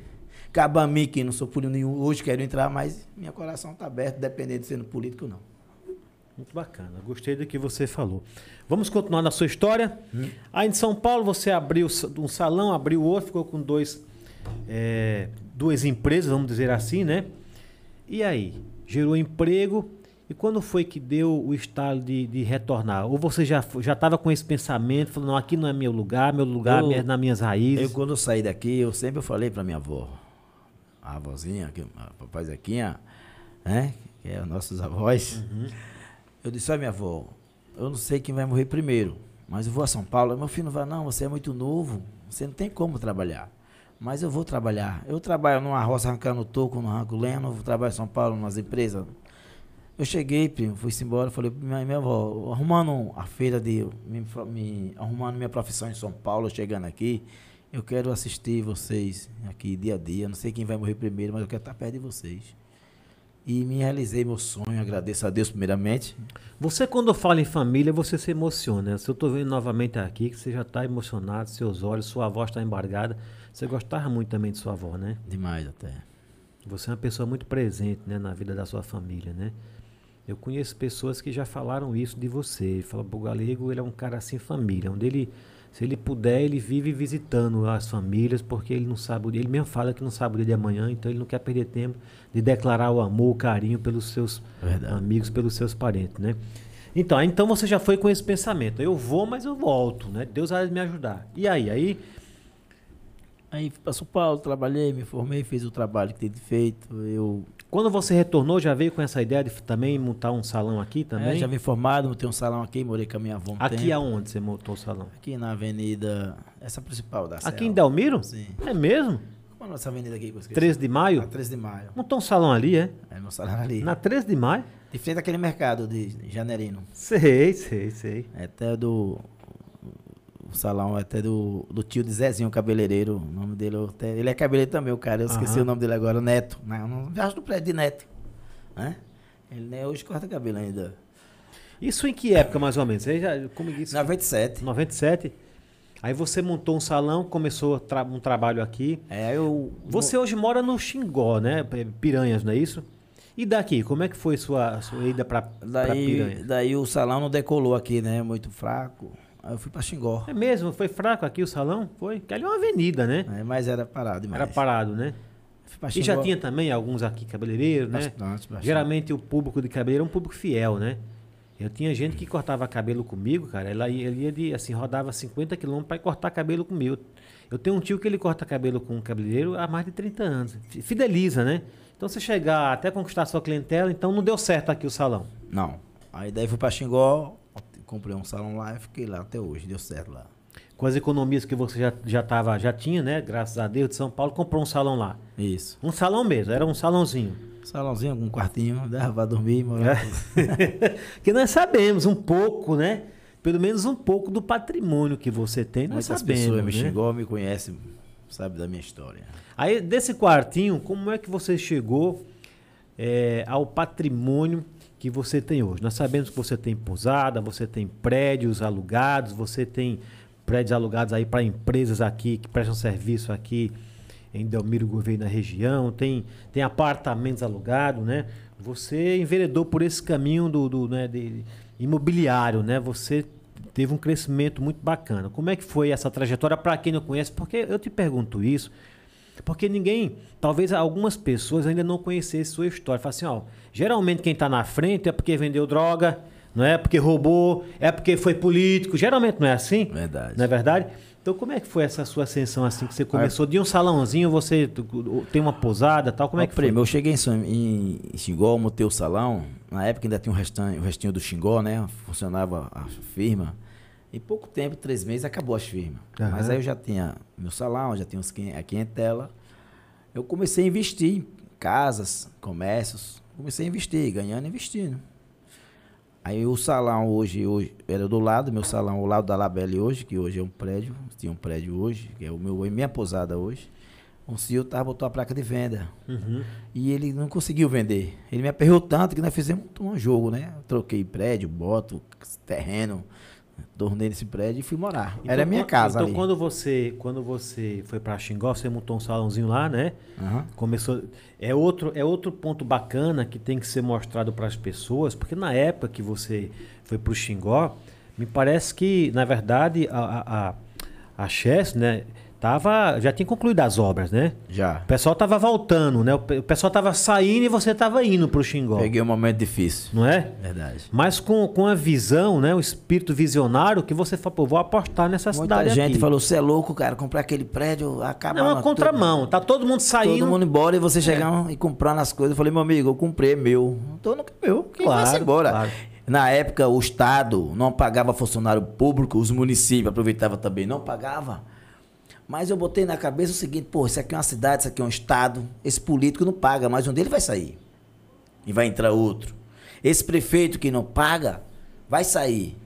Cabe a mim, que não sou político nenhum, hoje quero entrar, mas meu coração está aberto, dependendo de sendo político ou não. Muito bacana, gostei do que você falou. Vamos continuar na sua história. Hum. Aí em São Paulo você abriu um salão, abriu outro, ficou com dois, é, duas empresas, vamos dizer assim, né? E aí, gerou emprego. E quando foi que deu o estalo de, de retornar? Ou você já já estava com esse pensamento, falando, não, aqui não é meu lugar, meu lugar Eu- é nas minhas raízes. Eu, quando eu saí daqui, eu sempre falei pra minha avó, a avózinha, a papai Zequinha, né? Que é os nossos avós. Eu disse, olha minha avó, eu não sei quem vai morrer primeiro, mas eu vou a São Paulo. Meu filho não vai, não, você é muito novo, você não tem como trabalhar. Mas eu vou trabalhar. Eu trabalho numa roça arrancando toco, no arranco lenha, eu trabalho em São Paulo, nas empresas. Eu cheguei, primo, fui-se embora, falei pra minha, minha avó, arrumando a feira de. Me, me- arrumando minha profissão em São Paulo, chegando aqui, eu quero assistir vocês aqui dia a dia. Não sei quem vai morrer primeiro, mas eu quero estar perto de vocês. E me realizei meu sonho, agradeço a Deus primeiramente. Você, quando fala em família, você se emociona. Se eu estou vendo novamente aqui, que você já está emocionado, seus olhos, sua voz está embargada. Você gostava muito também de sua avó, né? Demais até. Você é uma pessoa muito presente né, na vida da sua família, né? Eu conheço pessoas que já falaram isso de você. Fala, o Galego, ele é um cara assim família, onde ele, se ele puder, ele vive visitando as famílias, porque ele não sabe, o dia- ele mesmo fala que não sabe o dia de amanhã, então ele não quer perder tempo de declarar o amor, o carinho pelos seus Verdade. amigos, pelos seus parentes, né? Então, então você já foi com esse pensamento, eu vou, mas eu volto, né? Deus vai me ajudar. E aí, aí Aí para São Paulo, trabalhei, me formei, fiz o trabalho que tinha feito. Eu quando você retornou, já veio com essa ideia de também montar um salão aqui também? é, já vim formado, montei um salão aqui, morei com a minha avó um Aqui tempo. aonde você montou o salão? Aqui na avenida, essa principal da Aqui Serra. em Delmiro? Sim. É mesmo? Como é a nossa avenida aqui que eu esqueci? 13 de maio? A 13 de maio. Montou um salão ali, é? É meu salão ali. Na 13 de maio? De frente àquele mercado de Janeirino. Sei, sei, sei. É até do. O salão é até do, do tio de Zezinho, cabeleireiro. O nome dele, até, ele é cabeleireiro também, o cara. Eu esqueci Aham. o nome dele agora, Neto. Não, não viajo do prédio de Neto. Né? Ele né, hoje corta cabelo ainda. Isso em que época, mais ou menos? Você já, como disse? 97. 97. Aí você montou um salão, começou tra- um trabalho aqui. É, eu. Você hoje mora no Xingó, né? Piranhas, não é isso? E daqui, como é que foi sua, sua ida pra, pra Daí, Piranha? daí o salão não decolou aqui, né? Muito fraco. Aí eu fui pra Xingó. É mesmo? Foi fraco aqui o salão? Foi? Que ali é uma avenida, né? Aí, mas era parado demais. Era parado, né? Fui pra E já tinha também alguns aqui cabeleireiros, né? Bastante, bastante. Geralmente o público de cabeleireiro é um público fiel, né? Eu tinha gente que cortava cabelo comigo, cara. Ela ia, ele ia de, assim, rodava 50 quilômetros para cortar cabelo comigo. Eu tenho um tio que ele corta cabelo com um cabeleireiro há mais de 30 anos. Fi- Fideliza, né? Então você chegar até conquistar sua clientela, então não deu certo aqui o salão. Não. Aí daí fui pra Xingó, comprei um salão lá e fiquei lá até hoje. Deu certo lá. Com as economias que você já, já, tava, já tinha, né? Graças a Deus, de São Paulo, comprou um salão lá. Isso. Um salão mesmo, era um salãozinho. Salãozinho um quartinho, dava pra dormir, morar. que nós sabemos um pouco, né? Pelo menos um pouco do patrimônio que você tem, nós Muitas sabemos. pessoas me né? xingou, me conhecem, sabe da minha história. Aí, desse quartinho, como é que você chegou é, ao patrimônio que você tem hoje? Nós sabemos que você tem pousada, você tem prédios alugados, você tem prédios alugados aí para empresas aqui que prestam serviço aqui em Delmiro Gouveia na região, tem, tem apartamentos alugados, né? Você enveredou por esse caminho do, do né, de, imobiliário, né? Você teve um crescimento muito bacana. Como é que foi essa trajetória para quem não conhece? Porque eu te pergunto isso, porque ninguém, talvez algumas pessoas ainda não conhecessem sua história. Fala assim, ó, geralmente quem está na frente é porque vendeu droga, não é porque roubou, é porque foi político. Geralmente não é assim? Verdade. Não é verdade? Então como é que foi essa sua ascensão assim que você começou de um salãozinho, você tem uma pousada, tal? Como é que foi? Eu cheguei em, em, Xingó, montei o salão. Na época ainda tinha um restinho, o restinho do Xingó, né? Funcionava a firma. Em pouco tempo, três meses, acabou as firmas. Aham. Mas aí eu já tinha meu salão, já tinha a clientela. Eu comecei a investir em casas, comércios. Comecei a investir, ganhando e investindo. Aí o salão hoje, hoje era do lado, meu salão ao lado da Labelle hoje, que hoje é um prédio, tinha um prédio hoje, que é o meu, minha pousada hoje. Um senhor tava, botou a placa de venda. Uhum. E ele não conseguiu vender. Ele me aperrou tanto que nós fizemos um jogo, né? Eu troquei prédio, boto, terreno, tornei nesse prédio e fui morar. Era a minha casa Então ali. quando você, quando você foi para Xingó, você montou um salãozinho lá, né? Aham. Começou. É outro, é outro ponto bacana que tem que ser mostrado para as pessoas, porque na época que você foi para o Xingó, me parece que, na verdade, a, a, a, a Chess, né, tava, já tinha concluído as obras, né? Já. O pessoal tava voltando, né? O pe- o pessoal tava saindo e você tava indo para o Xingó. Peguei um momento difícil. Não é? Verdade. Mas com, com a visão, né? O espírito visionário que você falou, pô, vou apostar nessa Muita cidade gente aqui. falou, você é louco, cara, comprar aquele prédio, acaba. Não, é uma contramão. Tá todo mundo saindo. Todo mundo embora e você chegar e comprando as coisas. Eu falei, meu amigo, eu comprei, é meu. Então não é meu. Quem Claro, vai embora? claro. Na época, o Estado não pagava funcionário público, os municípios aproveitavam também, não pagava. Mas eu botei na cabeça o seguinte, pô, isso aqui é uma cidade, isso aqui é um Estado, esse político não paga, mas um dele vai sair. E vai entrar outro. Esse prefeito que não paga, vai sair.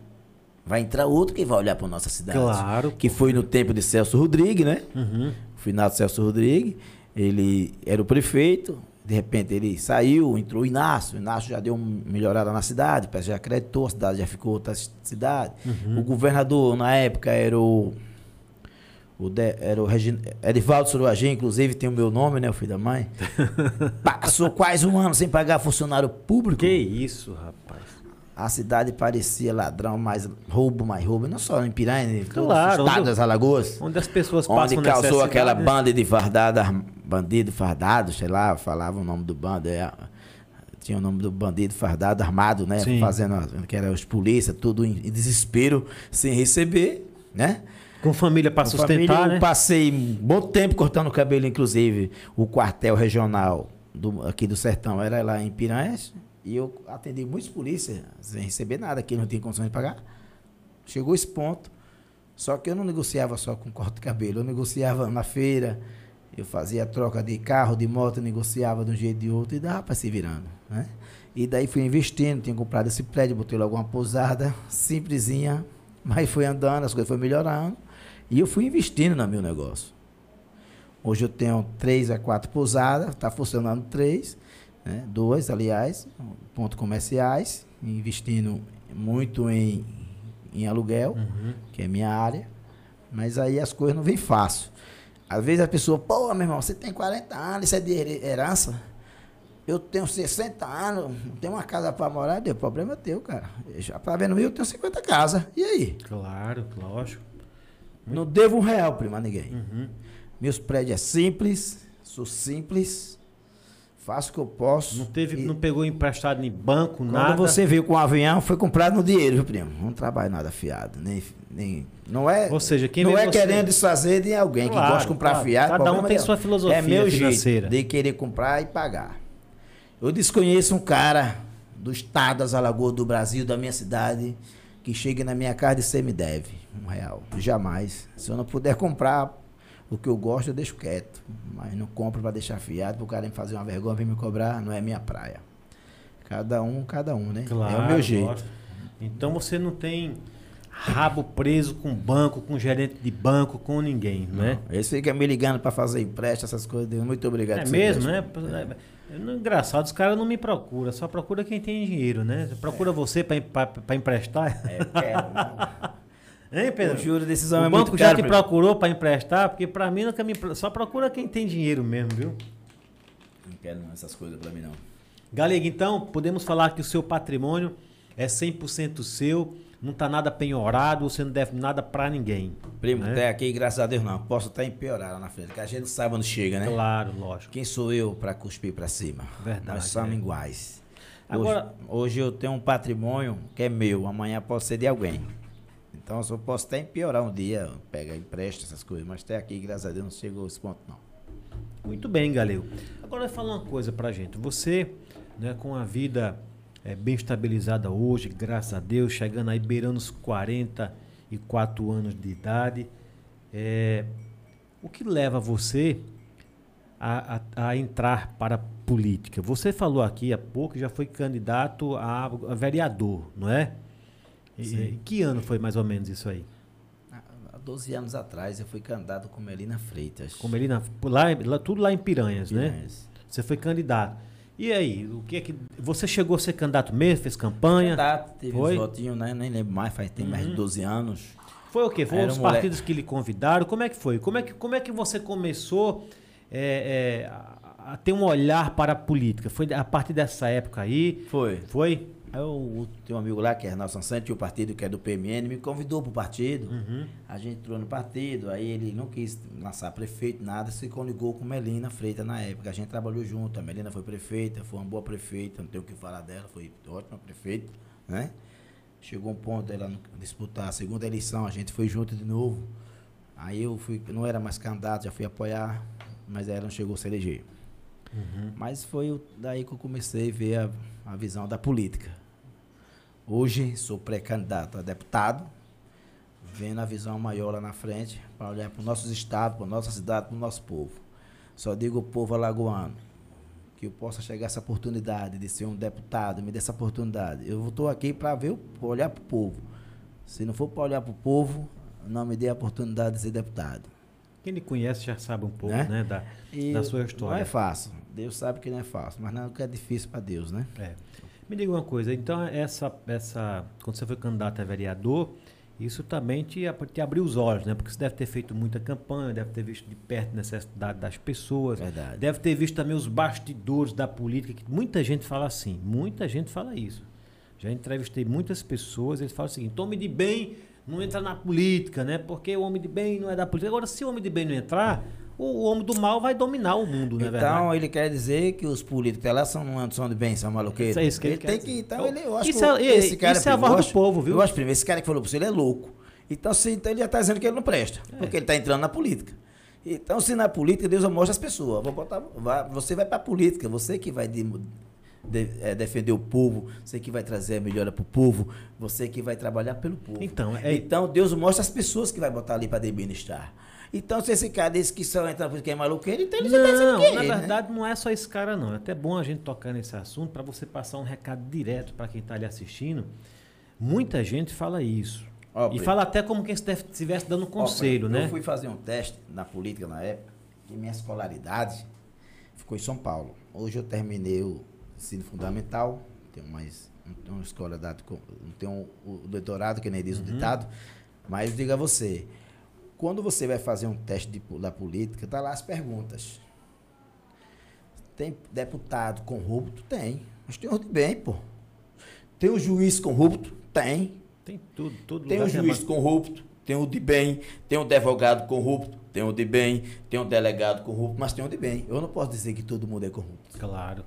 Vai entrar outro que vai olhar para nossa cidade. Claro. Que foi no tempo de Celso Rodrigues, né? Uhum. O finado Celso Rodrigues, ele era o prefeito, de repente ele saiu, entrou o Inácio, o Inácio já deu uma melhorada na cidade, já acreditou, a cidade já ficou outra cidade. O governador, na época, era o, o de- era o Regi- Edivaldo inclusive tem o meu nome, né, o filho da mãe. Passou quase um ano sem pagar funcionário público. Que isso, rapaz. A cidade parecia ladrão, mais roubo, mais roubo. Não só em Piranha, em Claro, estado onde- das Alagoas. Onde as pessoas Onde passam causou necessidade, aquela banda de fardados, bandido fardado, sei lá, falava o nome do bando, é, tinha o nome do bandido fardado armado, né? Sim. Fazendo, que era os polícia, tudo em desespero, sem receber, né? Com família para sustentar, família, eu né? passei um bom tempo cortando o cabelo, inclusive. O quartel regional do- aqui do Sertão era lá em Piranhas. E eu atendi muitos polícias sem receber nada, que não tinha condições de pagar. Chegou esse ponto. Só que eu não negociava só com corte de cabelo, eu negociava na feira, eu fazia troca de carro, de moto, negociava de um jeito e de outro e dava para se virando, né? E daí fui investindo, tinha comprado esse prédio, botei logo uma pousada simplesinha, Mas foi andando, as coisas foram melhorando. E eu fui investindo no meu negócio. Hoje eu tenho três a quatro pousadas, está funcionando três, né? duas, aliás, pontos comerciais, investindo muito em, em aluguel, uhum. que é minha área. Mas aí as coisas não vêm fácil. Às vezes a pessoa, pô, meu irmão, você tem 40 anos, isso é de herança. Eu tenho 60 anos, tenho uma casa para morar, o problema é teu, cara. Já tá vendo eu tenho 50 casas. E aí? Claro, lógico. Não devo um real, prima, a ninguém. Uhum. Meus prédios é simples, sou simples, faço o que eu posso. Não teve, e... não pegou emprestado em banco, Quando nada. Quando você veio com o um avião, foi comprado no dinheiro, viu, primo? Não trabalho nada fiado, nem, nem não é. Ou seja, quem não é você... querendo desfazer de alguém claro, que gosta de comprar claro. fiado. Cada um tem sua filosofia É meu financeira. jeito de querer comprar e pagar. Eu desconheço um cara do estado das Alagoas do Brasil, da minha cidade, que chegue na minha casa e você me deve um real. Jamais. Se eu não puder comprar o que eu gosto, eu deixo quieto. Mas não compro para deixar fiado, para o cara me fazer uma vergonha, vir me cobrar, não é minha praia. Cada um, cada um, né? Claro, é o meu jeito. Gosto. Então você não tem rabo preso com banco, com gerente de banco, com ninguém, né? Eles ficam me ligando para fazer empréstimo, essas coisas. Muito obrigado. É mesmo, né? É engraçado, os caras não me procuram, só procura quem tem dinheiro, né? Procura é. você para emprestar. É, quero. hein, Pedro? O juro decisão o é banco já caro, te procurou para emprestar, porque para mim nunca me só procura quem tem dinheiro mesmo, viu? Não quero essas coisas para mim não. Galega, então, podemos falar que o seu patrimônio é 100% seu não está nada penhorado, você não deve nada para ninguém. Primo, né? até aqui, graças a Deus, não. Posso até empeorar lá na frente, que a gente sabe onde chega, né? Claro, lógico. Quem sou eu para cuspir para cima? Verdade. Nós somos é. iguais. Agora, hoje, hoje eu tenho um patrimônio que é meu, amanhã pode ser de alguém. Então eu posso até empeorar um dia, pega empréstimo, essas coisas, mas até aqui, graças a Deus, não chegou a esse ponto, não. Muito bem, Galeu. Agora fala uma coisa pra gente. Você, né, com a vida é, bem estabilizada hoje, graças a Deus, chegando aí beirando os 44 anos de idade. É, o que leva você a, a, a, entrar para a política? Você falou aqui há pouco que já foi candidato a, a vereador, não é? E, que ano foi mais ou menos isso aí? Há 12 anos atrás eu fui candidato com Melina Freitas. Com Melina, lá, lá, tudo lá em Piranhas, né? Piranhas. né? Você foi candidato. E aí, o que é que. Você chegou a ser candidato mesmo, fez campanha? Candidato, teve Foi? uns votinhos, né? Nem lembro mais, faz tem uhum. mais de 12 uhum. anos. Foi o quê? Foi os partidos que lhe convidaram? Como é que foi? Como é que, como é que você começou é, é, a ter um olhar para a política? Foi a partir dessa época aí? Foi. Foi? Eu tenho um amigo lá, que é Arnaldo Sansante, o partido que é do PMN, me convidou para o partido. Uhum. A gente entrou no partido, aí ele não quis lançar prefeito, nada, se coligou com Melina Freitas na época. A gente trabalhou junto, a Melina foi prefeita, foi uma boa prefeita, não tenho o que falar dela, foi ótima prefeita, né? Chegou um ponto dela disputar a segunda eleição, a gente foi junto de novo. Aí eu fui, não era mais candidato, já fui apoiar, mas ela não chegou a se eleger. Uhum. Mas foi daí que eu comecei a ver a, a visão da política. Hoje sou pré-candidato a deputado, vendo a visão maior lá na frente, para olhar para os nossos estados, para a nossa cidade, para o nosso povo. Só digo ao povo alagoano que eu possa chegar essa oportunidade de ser um deputado, me dê essa oportunidade. Eu estou aqui para ver, olhar para o povo. Se não for para olhar para o povo, não me dê a oportunidade de ser deputado. Quem lhe conhece já sabe um pouco, né, né da, da sua história. Não é fácil. Deus sabe que não é fácil, mas não é que é difícil para Deus, né? É. Me diga uma coisa, então essa, essa, quando você foi candidato a vereador, isso também te, te abriu os olhos, né? Porque você deve ter feito muita campanha, deve ter visto de perto a necessidade das pessoas, Verdade. deve ter visto também os bastidores da política, que muita gente fala assim, muita gente fala isso. Já entrevistei muitas pessoas, eles falam o seguinte, tome de bem, não entra na política, né? Porque o homem de bem não é da política. Agora, se o homem de bem não entrar, o homem do mal vai dominar o mundo, né? Então, ele quer dizer que os políticos lá são, não são de bem, são maloqueiros. Isso é isso que ele, ele tem que. Então, ele, eu acho isso é, esse cara. Isso é a voz do povo, viu? Eu acho primeiro, esse cara que falou para você, ele é louco. Então, se, então ele já está dizendo que ele não presta, é. porque ele está entrando na política. Então, se na política, Deus mostra as pessoas. Vou botar, vai, você vai para a política, você que vai de, de, é, defender o povo, você que vai trazer a melhora para o povo, você que vai trabalhar pelo povo. Então, é... então Deus mostra as pessoas que vai botar ali para administrar. Então, se esse cara desse que só entra porque é maluqueiro, então ele não, já tá que Na né? verdade, não é só esse cara, não. É até bom a gente tocar nesse assunto para você passar um recado direto para quem está ali assistindo. Muita gente fala isso. E fala até como quem estivesse dando conselho, né? Eu fui fazer um teste na política na época, que minha escolaridade ficou em São Paulo. Hoje eu terminei o ensino fundamental, tenho mais não tenho uma escolaridade, não tenho o doutorado, que nem diz uhum. o ditado, mas diga a você, quando você vai fazer um teste de, da política, tá lá as perguntas. Tem deputado corrupto? Tem. Mas tem outro bem, pô. Tem o juiz corrupto? Tem. Tem tudo, tudo. Tem o juiz é corrupto, tem o de bem, tem o advogado corrupto, tem o de bem, tem o delegado corrupto, mas tem o de bem. Eu não posso dizer que todo mundo é corrupto. Claro.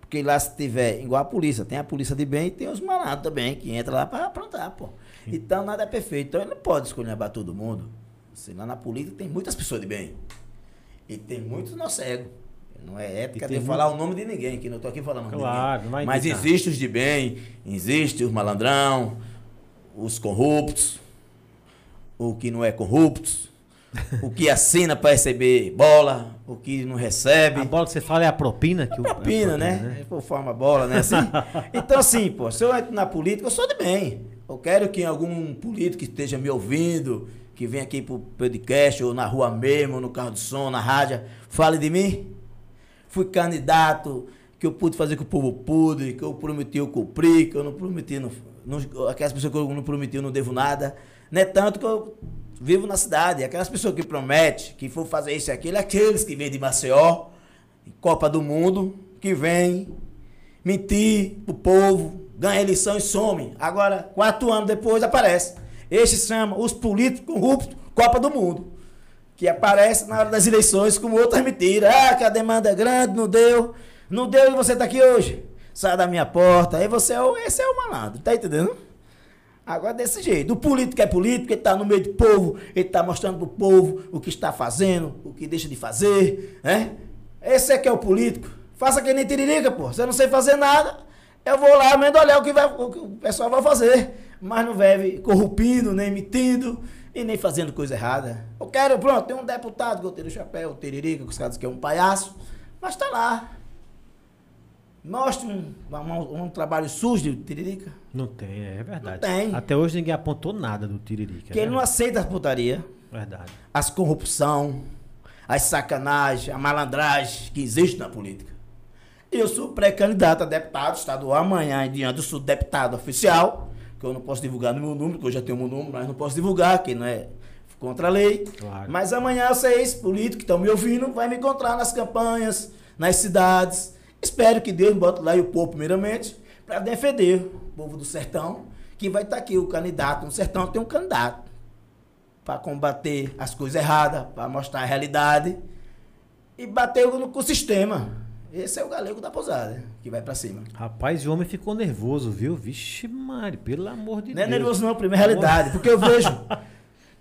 Porque lá se tiver, igual a polícia, tem a polícia de bem e tem os malandros também, que entra lá para aprontar, pô. Então nada é perfeito. Então ele não pode escolher todo mundo. Assim, lá na política tem muitas pessoas de bem. E tem muitos não cegos. Não é ética de falar muito... o nome de ninguém, que não estou aqui falando claro, ninguém. Mas existem os de bem, existem os malandrão, os corruptos, o que não é corruptos, o que assina para receber bola, o que não recebe. A bola que você fala é a propina? Que a propina, o, é a propina né? né? Por forma bola, né? Assim. então, assim, pô, se eu entro na política, eu sou de bem. Eu quero que algum político que esteja me ouvindo, que venha aqui pro podcast, ou na rua mesmo, no carro de som, na rádio, fale de mim fui candidato, que eu pude fazer que o povo pude, que eu prometi eu cumpri, que eu não prometi, não, não, aquelas pessoas que eu não prometi eu não devo nada. Não é tanto que eu vivo na cidade. Aquelas pessoas que prometem que for fazer isso e aquilo, é aqueles que vêm de Maceió, Copa do Mundo, que vêm mentir pro povo, ganha eleição e some. Agora, quatro anos depois, aparece. Este chama os políticos corruptos Copa do Mundo que aparece na hora das eleições como outras mentiras. Ah, que a demanda é grande, não deu. Não deu e você está aqui hoje. Sai da minha porta. Aí você é o, esse é o malandro, tá entendendo? Agora desse jeito. O político é político, ele está no meio do povo, ele está mostrando pro povo o que está fazendo, o que deixa de fazer, né? Esse é que é o político. Faça que nem tiririca, pô. Você não sei fazer nada, eu vou lá, mesmo olhar o que, vai, o que o pessoal vai fazer. Mas não vai corrupendo, nem mentindo e nem fazendo coisa errada. Eu quero, pronto, tem um deputado que eu tiro o chapéu, o tiririca, que os caras que é um palhaço, mas tá lá. Mostra um, um, um, trabalho sujo de Tiririca. Não tem, é verdade. Não tem. Até hoje ninguém apontou nada do Tiririca. Que né? ele não aceita as putaria. Verdade. As corrupção, as sacanagens, a malandragem que existe na política. Eu sou pré-candidato a deputado estadual amanhã em diante, eu sou deputado oficial que eu não posso divulgar no meu número, porque eu já tenho meu número, mas não posso divulgar, que não é contra a lei. Claro. Mas amanhã vocês, políticos que estão me ouvindo, vai me encontrar nas campanhas, nas cidades. Espero que Deus me bote lá e o povo, primeiramente, para defender o povo do sertão, que vai estar tá aqui o candidato. No sertão tem um candidato para combater as coisas erradas, para mostrar a realidade e bater com o sistema. Esse é o galego da pousada, que vai para cima. Rapaz, o homem ficou nervoso, viu? Vixe, Mari, pelo amor de não Deus. Não é nervoso não, primeira realidade. Porque eu vejo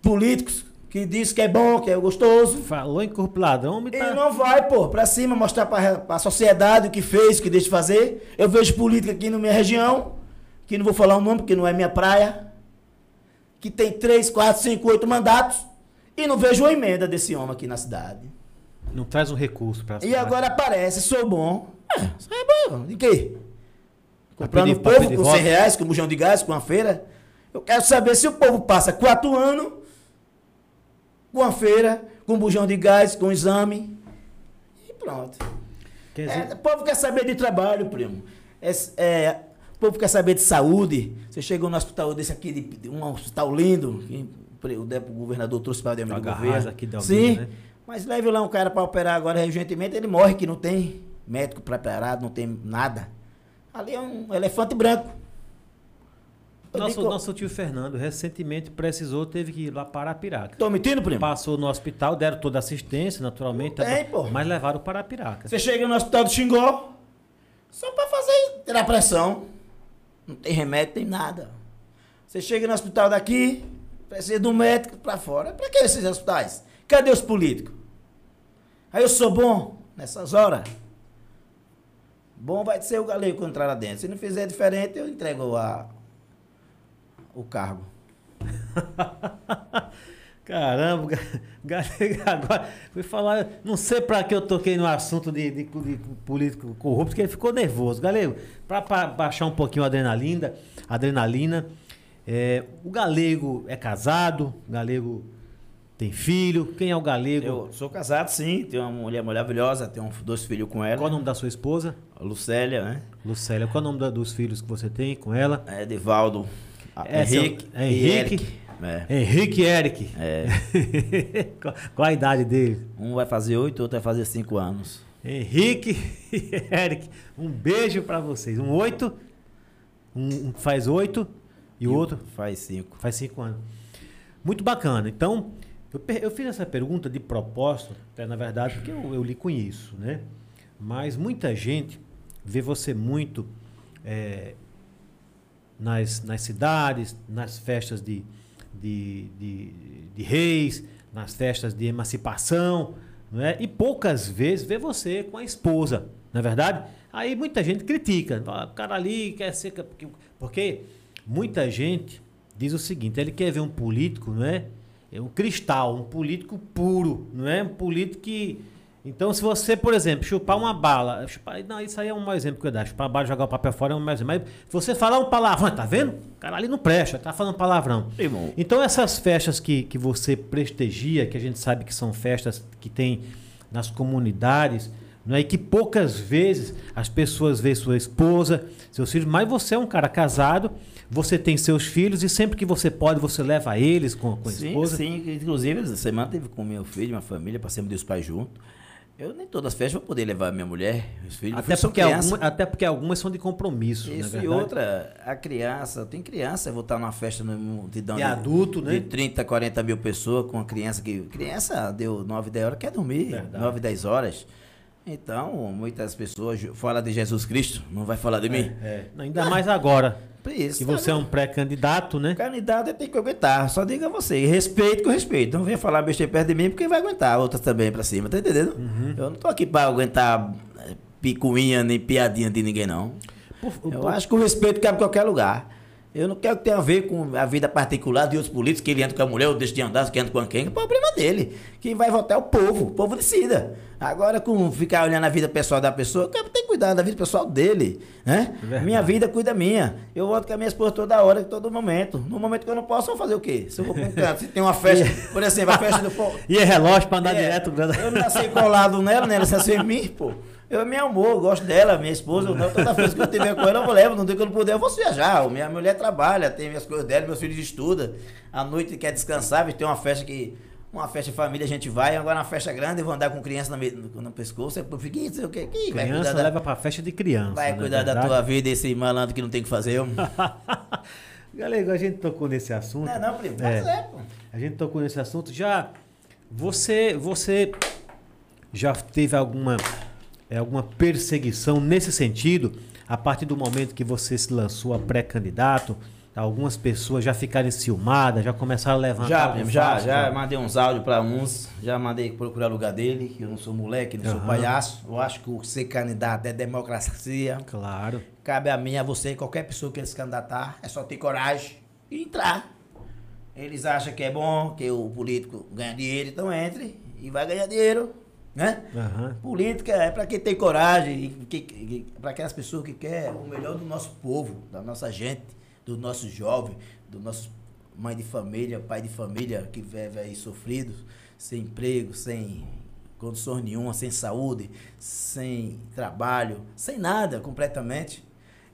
políticos que dizem que é bom, que é gostoso. Falou em corpo ladrão, me tá... Ele não vai, pô, pra cima, mostrar pra, pra sociedade o que fez, o que deixa de fazer. Eu vejo política aqui na minha região, que não vou falar o nome porque não é minha praia, que tem três, quatro, cinco, oito mandatos, e não vejo uma emenda desse homem aqui na cidade. Não traz um recurso para E agora aparece, sou bom. É, sou é bom. De quê? Comprando o povo com 100 reais, com um bujão de gás, com uma feira. Eu quero saber se o povo passa quatro anos com a feira, com um bujão de gás, com um exame. E pronto. Quer dizer... é, o povo quer saber de trabalho, primo. É, é, o povo quer saber de saúde. Você chegou no hospital desse aqui, de, de um hospital lindo, que o, governador trouxe para o governo. Aqui de Sim. Né? Mas leve lá um cara para operar agora recentemente, ele morre que não tem médico preparado, não tem nada. Ali é um elefante branco. nosso, digo, nosso tio Fernando recentemente precisou, teve que ir lá para Arapiraca. Tô mentindo, primo? Passou no hospital, deram toda a assistência, naturalmente. Não tem, pô. Mas levaram para Arapiraca. Você chega no hospital do Xingó, só para fazer, tirar pressão. Não tem remédio, tem nada. Você chega no hospital daqui, precisa de um médico para fora. Para que esses hospitais? Cadê os políticos? Aí eu sou bom nessas horas. Bom vai ser o galego quando entrar lá dentro. Se não fizer diferente, eu entrego a, o cargo. Caramba, galego, agora fui falar, não sei para que eu toquei no assunto de, de, de, político corrupto, porque ele ficou nervoso. Galego, para baixar um pouquinho a adrenalina, adrenalina É, o galego é casado, o galego tem filho. Quem é o galego? Eu sou casado, sim. Tenho uma mulher maravilhosa, tenho dois filhos com ela. Qual o nome da sua esposa? Lucélia, né? Lucélia. Qual o nome da, dos filhos que você tem com ela? É Edivaldo. É, Henrique. É Henrique. É. Henrique e Eric. É. qual, a idade dele? Um vai fazer oito, outro vai fazer cinco anos. Henrique e Eric, um beijo para vocês. Um oito, um faz oito e o outro faz cinco. Faz cinco anos. Muito bacana. Então, eu, eu fiz essa pergunta de propósito, até na verdade, porque eu, eu lhe conheço, né? Mas muita gente vê você muito é, nas, nas cidades, nas festas de, de, de, de reis, nas festas de emancipação, não é? e poucas vezes vê você com a esposa, não é verdade? Aí muita gente critica, fala, o cara ali quer ser. Porque muita gente diz o seguinte: ele quer ver um político, não é? É um cristal, um político puro, não é? Um político que então, se você, por exemplo, chupar uma bala, chupar, não, isso aí é um mau exemplo que eu dou. Chupar a bala jogar o papel fora é um mau exemplo. Mas se você falar um palavrão, tá vendo? O cara ali não presta, tá falando palavrão. Irmão. Então, essas festas que, que você prestigia, que a gente sabe que são festas que tem nas comunidades, não é? E que poucas vezes as pessoas veem sua esposa, seus filhos, mas você é um cara casado, você tem seus filhos e sempre que você pode, você leva eles com, com a sim, esposa. Sim, inclusive, essa semana teve com meu filho, minha família, passamos os pais juntos. Eu nem todas as festas vou poder levar minha mulher, meus filhos. Até porque, alguma, até porque algumas são de compromisso. Isso, e outra, a criança, tem criança, eu vou estar numa festa no multidão de, de adulto, né? De 30, 40 mil pessoas com uma criança que. Criança deu 9, 10 horas, quer dormir. Verdade. 9, 10 horas. Então, muitas pessoas falam de Jesus Cristo, não vai falar de é, mim. É. Ainda mais agora. Isso, que você é um pré-candidato, né? Candidato tem que aguentar. Só diga você. Respeito com respeito. Não venha falar besteira perto de mim, porque vai aguentar. Outras também pra cima, tá entendendo? Uhum. Eu não tô aqui pra aguentar eh, picuinha nem piadinha de ninguém, não. Por, por, eu acho que o respeito cabe em qualquer lugar. Eu não quero que tenha a ver com a vida particular de outros políticos, que ele entra com a mulher ou deixa de andar, que entra com quem. É problema dele. Quem vai votar é o povo. O povo decida. Agora, com ficar olhando a vida pessoal da pessoa, o cara tem que cuidar da vida pessoal dele. Né? É minha vida cuida minha. Eu voto com a minha esposa toda hora, todo momento. No momento que eu não posso, eu vou fazer o quê? Se eu vou pra um canto, se tem uma festa, por exemplo, a festa do povo. E é relógio pra andar é, direto. Eu não nasci colado nela, né? Ela nasceu em mim, pô. Eu me amor, gosto dela, minha esposa, não, toda vez que eu tiver com ela, eu vou levar, não tem que eu não puder, eu vou viajar. Minha mulher trabalha, tem minhas coisas dela, meus filhos estudam. À noite quer descansar, tem uma festa que. Uma festa de família a gente vai, agora uma festa grande, eu vou andar com criança no, no pescoço, eu fico, sei o quê, quem vai cuidar da, leva pra festa de criança. Vai né, cuidar da tua vida, esse malandro que não tem o que fazer. Galera, a gente tocou nesse assunto. Não, não, primo, é, é, pô. A gente tocou nesse assunto. Já. Você. Você já teve alguma é, alguma perseguição nesse sentido, a partir do momento que você se lançou a pré-candidato, algumas pessoas já ficaram ciumadas, já começaram a levantar. Já, já, fácil, já, já, mandei uns áudios para uns, já mandei procurar lugar dele, que eu não sou moleque, não uhum. sou palhaço. Eu acho que ser candidato é democracia. Claro. Cabe a mim, a você, qualquer pessoa que se candidatar, é só ter coragem e entrar. Eles acham que é bom, que o político ganha dinheiro, então entre e vai ganhar dinheiro. Né? Uhum. Política é para quem tem coragem, para aquelas pessoas que querem o melhor do nosso povo, da nossa gente, do nosso jovem, do nosso mãe de família, pai de família que vive aí sofrido, sem emprego, sem condições nenhuma, sem saúde, sem trabalho, sem nada completamente.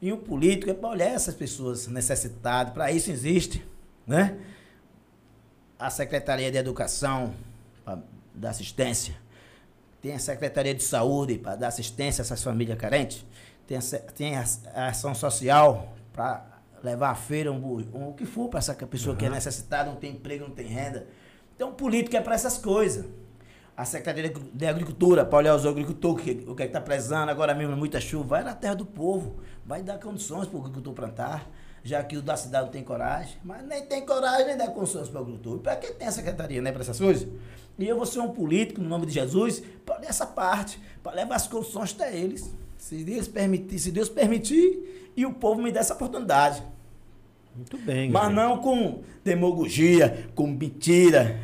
E o político é para olhar essas pessoas necessitadas, para isso existe, né? A Secretaria de Educação, dar assistência tem a Secretaria de Saúde para dar assistência a essas famílias carentes, tem a, tem a, a ação social para levar a feira, um, um, o que for para essa pessoa uhum. que é necessitada, não tem emprego, não tem renda. Então, político é para essas coisas. A Secretaria de Agricultura, para olhar os agricultores, o que é está prezando, agora mesmo muita chuva, vai na terra do povo, vai dar condições para o agricultor plantar, já que o da cidade não tem coragem, mas nem tem coragem, nem dá condições para o agricultor. Para que tem a secretaria, né, para essas coisas? E eu vou ser um político, no nome de Jesus, para essa parte, para levar as condições até eles. Se Deus permitir, se Deus permitir, e o povo me der essa oportunidade. Muito bem. Mas não com demagogia, com mentira,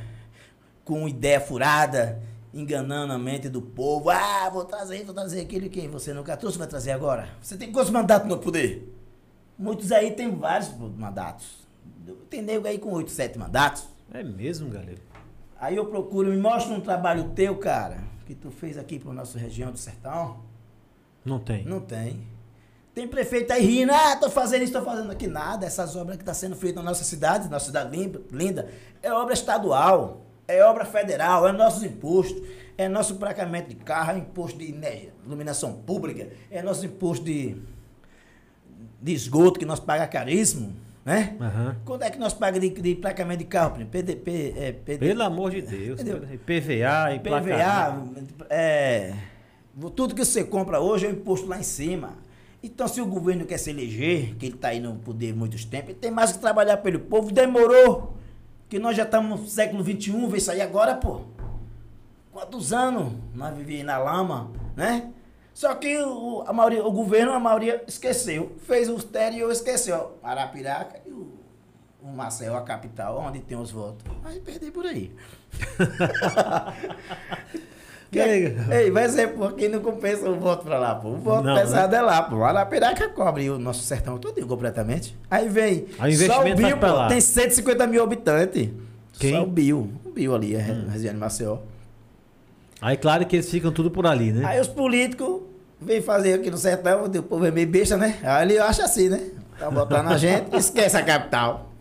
com ideia furada, enganando a mente do povo. Ah, vou trazer, vou trazer aquele que você nunca trouxe, vai trazer agora. Você tem quantos mandatos no poder? Muitos aí têm vários mandatos. Tem nego aí com 8, 7 mandatos. É mesmo, galera? Aí eu procuro, me mostra um trabalho teu, cara, que tu fez aqui para nossa região do sertão. Não tem. Não tem. Tem prefeito aí rindo, ah, tô fazendo isso, tô fazendo aqui. Nada, essas obras que estão tá sendo feitas na nossa cidade, nossa cidade linda, linda, é obra estadual, é obra federal, é nossos impostos, é nosso placamento de carro, é imposto de energia, iluminação pública, é nosso imposto de, de esgoto que nós pagamos caríssimo. Né? Uhum. Quando é que nós pagamos de, de placamento de carro? PDP, é, PD, Pelo amor de Deus. PVA, PVA, é, tudo que você compra hoje é imposto lá em cima. Então, se o governo quer se eleger, que ele está aí no poder há muitos tempos, ele tem mais que trabalhar pelo povo. Demorou. Que nós já estamos no século XXI, isso aí agora, pô. Quantos anos nós vivíamos na lama, né? Só que o, a maioria, o governo, a maioria esqueceu. Fez o exterior, esqueceu. Arapiraca e o, o Marcel, a capital, onde tem os votos. Aí perdi por aí. Que, ei, vai ser porque não compensa o voto pra lá, pô. O voto não, pesado né? é lá, pô. Arapiraca cobre o nosso sertão todo completamente. Aí vem. Aí só o Bio, pô, tem 150 mil habitantes. Quem? Só o Bio. O Bio ali, é hum. Regiane Maceió. Aí, claro que eles ficam tudo por ali, né? Aí os políticos vêm fazer aqui no sertão, o povo é meio besta, né? Aí ele acha assim, né? Tá botando a gente, esquece a capital.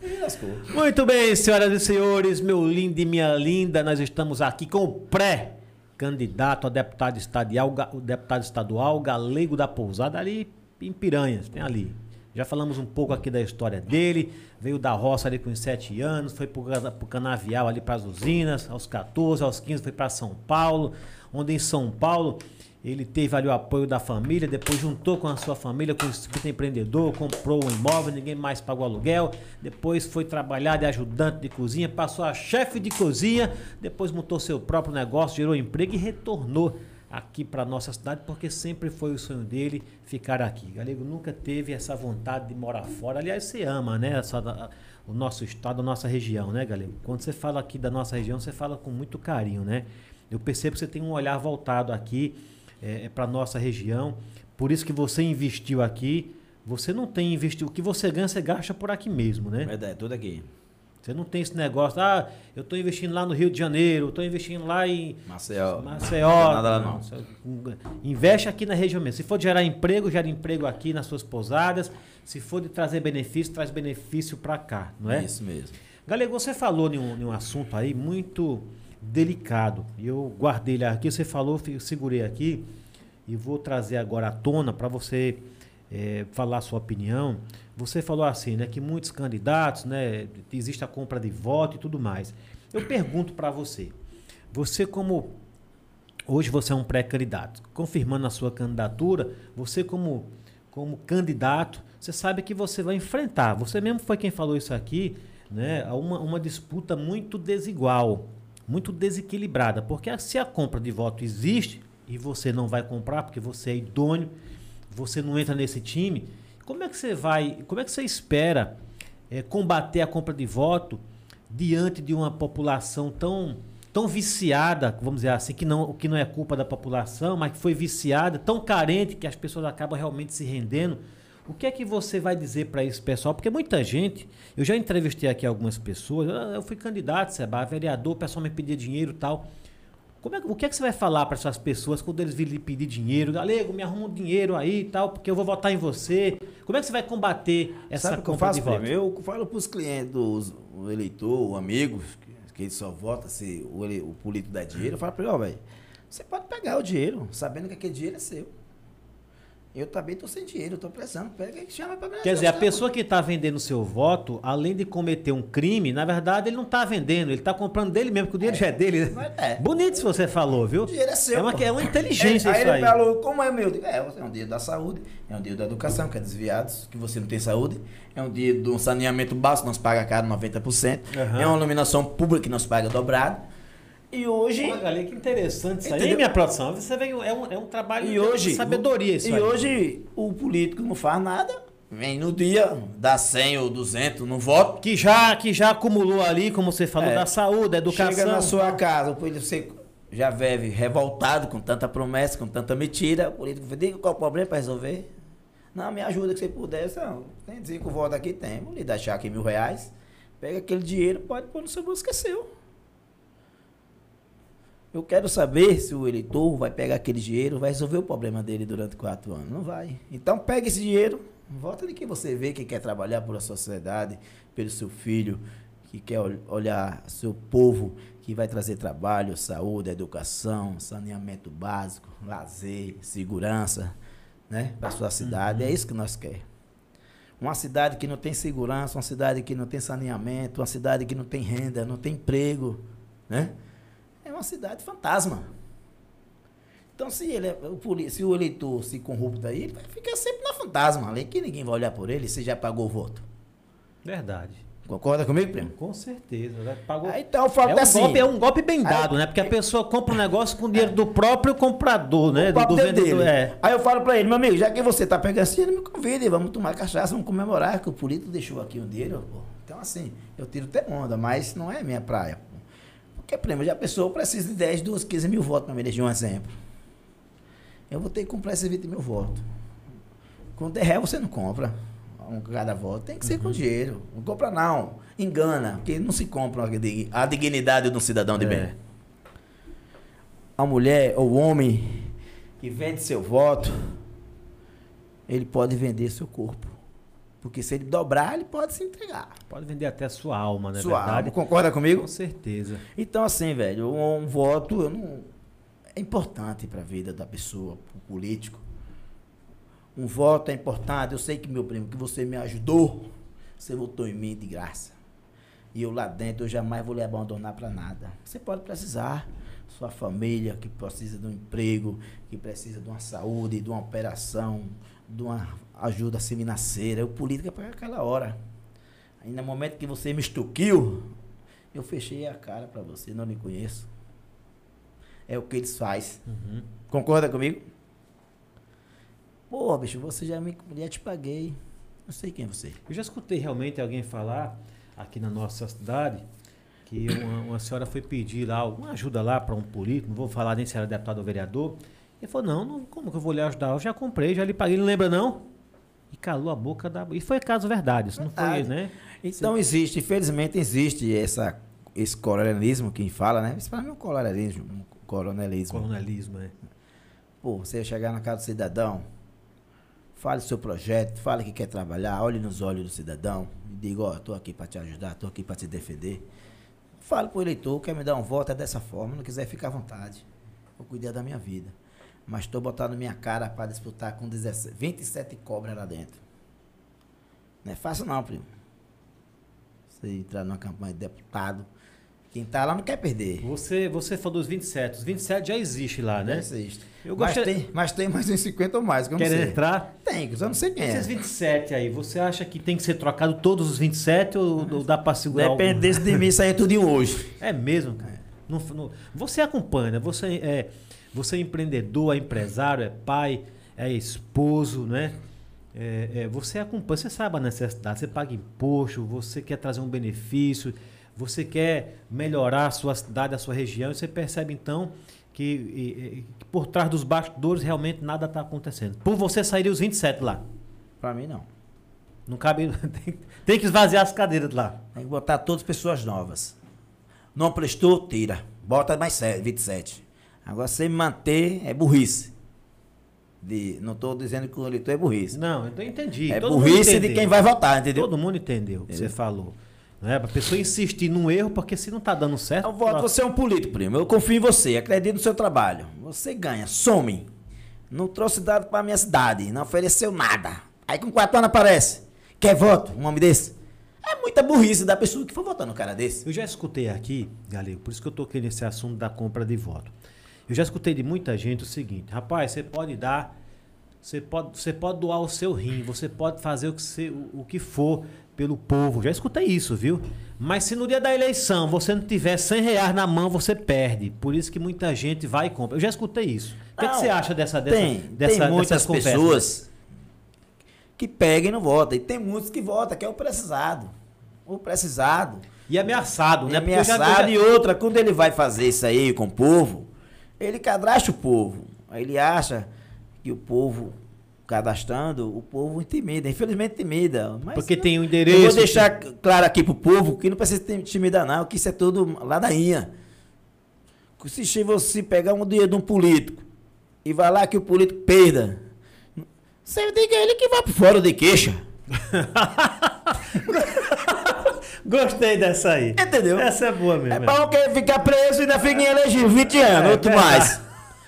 Muito bem, senhoras e senhores, meu lindo e minha linda, nós estamos aqui com o pré candidato a deputado estadual, o deputado estadual Galego da Pousada, ali em Piranhas, tem ali. Já falamos um pouco aqui da história dele. Veio da roça ali com 7 anos, foi para o canavial ali para as usinas, aos 14, aos 15 foi para São Paulo, onde em São Paulo ele teve ali o apoio da família, depois juntou com a sua família, com o espírito empreendedor, comprou um imóvel, ninguém mais pagou aluguel. Depois foi trabalhar de ajudante de cozinha, passou a chefe de cozinha, depois montou seu próprio negócio, gerou emprego e retornou aqui para nossa cidade, porque sempre foi o sonho dele ficar aqui. Galego nunca teve essa vontade de morar fora. Aliás, você ama, né? Essa, o nosso estado, a nossa região, né, Galego? Quando você fala aqui da nossa região, você fala com muito carinho, né? Eu percebo que você tem um olhar voltado aqui é, é para nossa região. Por isso que você investiu aqui. Você não tem investido. O que você ganha, você gasta por aqui mesmo, né? Verdade, tudo aqui. Você não tem esse negócio, ah, eu estou investindo lá no Rio de Janeiro, estou investindo lá em Maceió. Maceió. Não nada lá não. Investe aqui na região mesmo. Se for de gerar emprego, gera emprego aqui nas suas pousadas. Se for de trazer benefício, traz benefício para cá, não é? Isso mesmo. Galego, você falou em um, em um assunto aí muito delicado. Eu guardei ele aqui, você falou, eu segurei aqui e vou trazer agora à tona para você é, falar a sua opinião. Você falou assim, né, que muitos candidatos, né, existe a compra de voto e tudo mais. Eu pergunto para você, você como hoje você é um pré-candidato, confirmando a sua candidatura, você como como candidato, você sabe que você vai enfrentar. Você mesmo foi quem falou isso aqui, né, uma, uma disputa muito desigual muito desequilibrada, porque se a compra de voto existe e você não vai comprar porque você é idôneo, você não entra nesse time, como é que você vai, como é que você espera é, combater a compra de voto diante de uma população tão tão viciada, vamos dizer assim, que não, que não é culpa da população, mas que foi viciada, tão carente que as pessoas acabam realmente se rendendo o que é que você vai dizer para esse pessoal? Porque muita gente, eu já entrevistei aqui algumas pessoas, eu fui candidato, Seba, vereador, o pessoal me pedia dinheiro e tal. Como é, o que é que você vai falar para essas pessoas quando eles virem pedir dinheiro? Galego, me arruma um dinheiro aí e tal, porque eu vou votar em você. Como é que você vai combater essa Sabe compra de voto? Eu falo para os clientes, os, o eleitor, o amigo, que, que ele só vota se o, o político dá dinheiro, eu falo para ele, ó, velho, você pode pegar o dinheiro, sabendo que aquele dinheiro é seu. Eu também estou sem dinheiro, estou precisando. Pega e chama para Quer dizer, a pessoa que está vendendo seu voto, além de cometer um crime, na verdade ele não está vendendo, ele está comprando dele mesmo, porque o dinheiro é. já é dele. Né? É. Bonito se você falou, viu? O dinheiro é seu. É uma, é uma inteligência é, aí isso aí. Ele falou, como é meu? É, é um dinheiro da saúde, é um dinheiro da educação, que é desviados, que você não tem saúde. É um dinheiro de um saneamento básico, nós paga caro 90%. Uhum. É uma iluminação pública que nós paga dobrado. E hoje. Olha, que interessante isso aí, minha produção. Você vem, é, um, é um trabalho e hoje, de sabedoria isso E aí. hoje o político não faz nada. Vem no dia, dá 100 ou 200 no voto. Que já, que já acumulou ali, como você falou, é, da saúde, da educação. Chega na sua casa, o político você já vive revoltado com tanta promessa, com tanta mentira. O político diga qual é o problema para resolver. Não, me ajuda que você puder. Não, tem cinco votos aqui, tem. Vou lhe deixar aqui mil reais. Pega aquele dinheiro, pode pôr no seu bolso, que seu. Eu quero saber se o eleitor vai pegar aquele dinheiro, vai resolver o problema dele durante quatro anos. Não vai. Então pega esse dinheiro, vota de quem você vê que quer trabalhar pela sociedade, pelo seu filho, que quer olhar seu povo, que vai trazer trabalho, saúde, educação, saneamento básico, lazer, segurança, né, para sua cidade. É uhum. É isso que nós queremos. Uma cidade que não tem segurança, uma cidade que não tem saneamento, uma cidade que não tem renda, não tem emprego, né? É uma cidade fantasma. Então, se, ele é, o, se o eleitor se corrupta aí, ele vai ficar sempre na fantasma, ali que ninguém vai olhar por ele se já pagou o voto. Verdade. Concorda comigo, primo? Com certeza. Né? Pagou... Aí, então, falta é um assim. Golpe, é um golpe bem dado, aí, né? Porque a pessoa compra um negócio com dinheiro do próprio comprador, né? Do, do vendedor. É. Aí eu falo pra ele, meu amigo, já que você tá pegando assim, me convide, vamos tomar cachaça, vamos comemorar que o político deixou aqui um. Pô. Então, assim, eu tiro até onda, mas não é minha praia. Porque, primo, já a pessoa precisa de 10, 12, 15 mil votos para me eleger um exemplo. Eu vou ter que comprar esses 20 mil votos. Com 10 reais você não compra um cada voto. Tem que ser uhum. com dinheiro. Não compra não. Engana. Porque não se compra a dignidade de um cidadão de é. bem. A mulher ou o homem que vende seu voto, ele pode vender seu corpo. Porque se ele dobrar, ele pode se entregar. Pode vender até a sua alma, né? Sua verdade? alma, concorda comigo? Com certeza. Então, assim, velho, um, um voto não, é importante para a vida da pessoa, para o político. Um voto é importante. Eu sei que, meu primo, que você me ajudou. Você votou em mim de graça. E eu lá dentro, eu jamais vou lhe abandonar para nada. Você pode precisar. Sua família que precisa de um emprego, que precisa de uma saúde, de uma operação, de uma ajuda financeira. O político é para aquela hora. Aí no momento que você me estuquiu, eu fechei a cara para você, não me conheço. É o que eles fazem. Uhum. Concorda comigo? Pô, bicho, você já me já te paguei. Não sei quem é você. Eu já escutei realmente alguém falar aqui na nossa cidade que uma, uma senhora foi pedir lá alguma ajuda lá para um político, não vou falar nem se era deputado ou vereador. Ele falou, não, não, como que eu vou lhe ajudar? Eu já comprei, já lhe paguei, não lembra não? E calou a boca da... E foi caso verdade, isso não foi, né? Então Você... existe, infelizmente existe essa, esse coronelismo que fala, né? Isso para mim é um coronelismo. Um coronelismo. Coronelismo, é. Pô, você chegar na casa do cidadão, fale seu projeto, fale que quer trabalhar, olhe nos olhos do cidadão e diga, ó, oh, estou aqui para te ajudar, estou aqui para te defender. Fale para o eleitor, quer me dar um voto, é dessa forma, não quiser ficar à vontade. Vou cuidar da minha vida. Mas estou botando minha cara para disputar com 17, 27 cobras lá dentro. Não é fácil não, primo. Você entrar numa campanha de deputado. Quem está lá não quer perder. Você, você falou dos 27. Os 27 já existe lá, né? Já existe. Eu mas, tem, mas tem mais uns 50 ou mais. Que Quer entrar? Tem, eu não sei quem Esses é. 27 aí, você acha que tem que ser trocado todos os 27 ou, ou dá para segurar Depende algum? de mim, aí é tudo hoje. É mesmo, cara. É. Não, não, você acompanha, você é você é empreendedor, é empresário, é pai, é esposo, né? É, é, você acompanha, você sabe a necessidade, você paga imposto, você quer trazer um benefício, você quer melhorar a sua cidade, a sua região, e você percebe então que, e, que por trás dos bastidores realmente nada está acontecendo. Por você sairia os 27 lá? Para mim não. Não cabe. Tem, tem, que esvaziar as cadeiras lá. Tem que botar todas pessoas novas. Não prestou, tira. Bota mais 27. Agora, sem manter é burrice. De, não estou dizendo que o eleitor é burrice. Não, então entendi. É Todo burrice de quem vai votar, entendeu? Todo mundo entendeu o que você falou. Não é? A pessoa insistir num erro, porque se não está dando certo. Eu voto, você é um político, primo. Eu confio em você, acredito no seu trabalho. Você ganha, some. Não trouxe dado para minha cidade, não ofereceu nada. Aí com quatro anos aparece. Quer voto? Um homem desse? É muita burrice da pessoa que for votar no cara desse. Eu já escutei aqui, Galego, por isso que eu toquei nesse assunto da compra de voto. Eu já escutei de muita gente o seguinte, rapaz, você pode dar, você pode, você pode doar o seu rim, você pode fazer o que, você, o, o que for pelo povo. Já escutei isso, viu? Mas se no dia da eleição você não tiver 100 reais na mão, você perde. Por isso que muita gente vai e compra. Eu já escutei isso. O que, é que você acha dessa dessa, tem, dessa, tem muitas pessoas que pegam e não votam. E tem muitos que votam, que é o precisado. O precisado. E ameaçado, né? E ameaçado. Já... E outra, quando ele vai fazer isso aí com o povo, ele cadrasta o povo. Aí ele acha que o povo cadastrando, o povo intimida, infelizmente intimida. Mas Porque tem um Eu endereço. vou deixar claro aqui pro povo que não precisa intimidar não, que isso é tudo ladainha. Se se você pegar um dinheiro de um político e vai lá que o político perda, você diga ele que vai por fora de queixa. Gostei dessa aí. Entendeu? Essa é boa mesmo. É bom que ele ficar preso e ainda fica em elegível 20 anos, É, outro verdade. mais.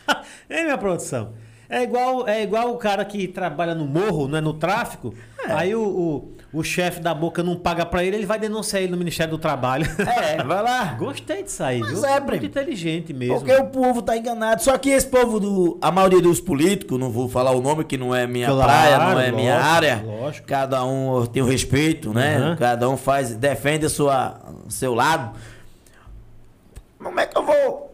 É minha produção. É igual, é igual o cara que trabalha no morro, né, no tráfico. É. Aí o, o, o chefe da boca não paga pra ele, ele vai denunciar ele no Ministério do Trabalho. É, vai lá. Gostei disso aí, Mas viu? é, Muito inteligente mesmo. Porque o povo tá enganado. Só que esse povo do. A maioria dos políticos, não vou falar o nome que não é minha Claro, praia, não é minha lógico, área. lógico. Cada um tem o respeito, né? Aham. Cada um faz, defende a sua, seu lado. Como é que eu vou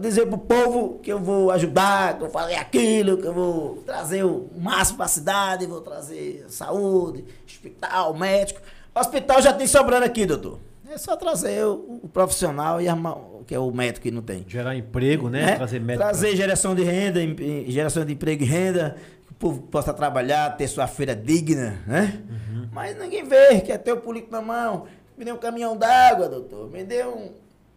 dizer pro povo que eu vou ajudar, que eu vou fazer aquilo, que eu vou trazer o máximo pra cidade, vou trazer saúde, hospital, médico. Hospital já tem sobrando aqui, doutor. É só trazer o, o profissional e armar, o- que é o médico que não tem. Gerar emprego, né? Né? Trazer médico. Trazer geração de renda, em- geração de emprego e renda, que o povo possa trabalhar, ter sua feira digna, né? Uhum. Mas ninguém vê, quer ter o político na mão. Me deu um caminhão d'água, doutor. Me deu um-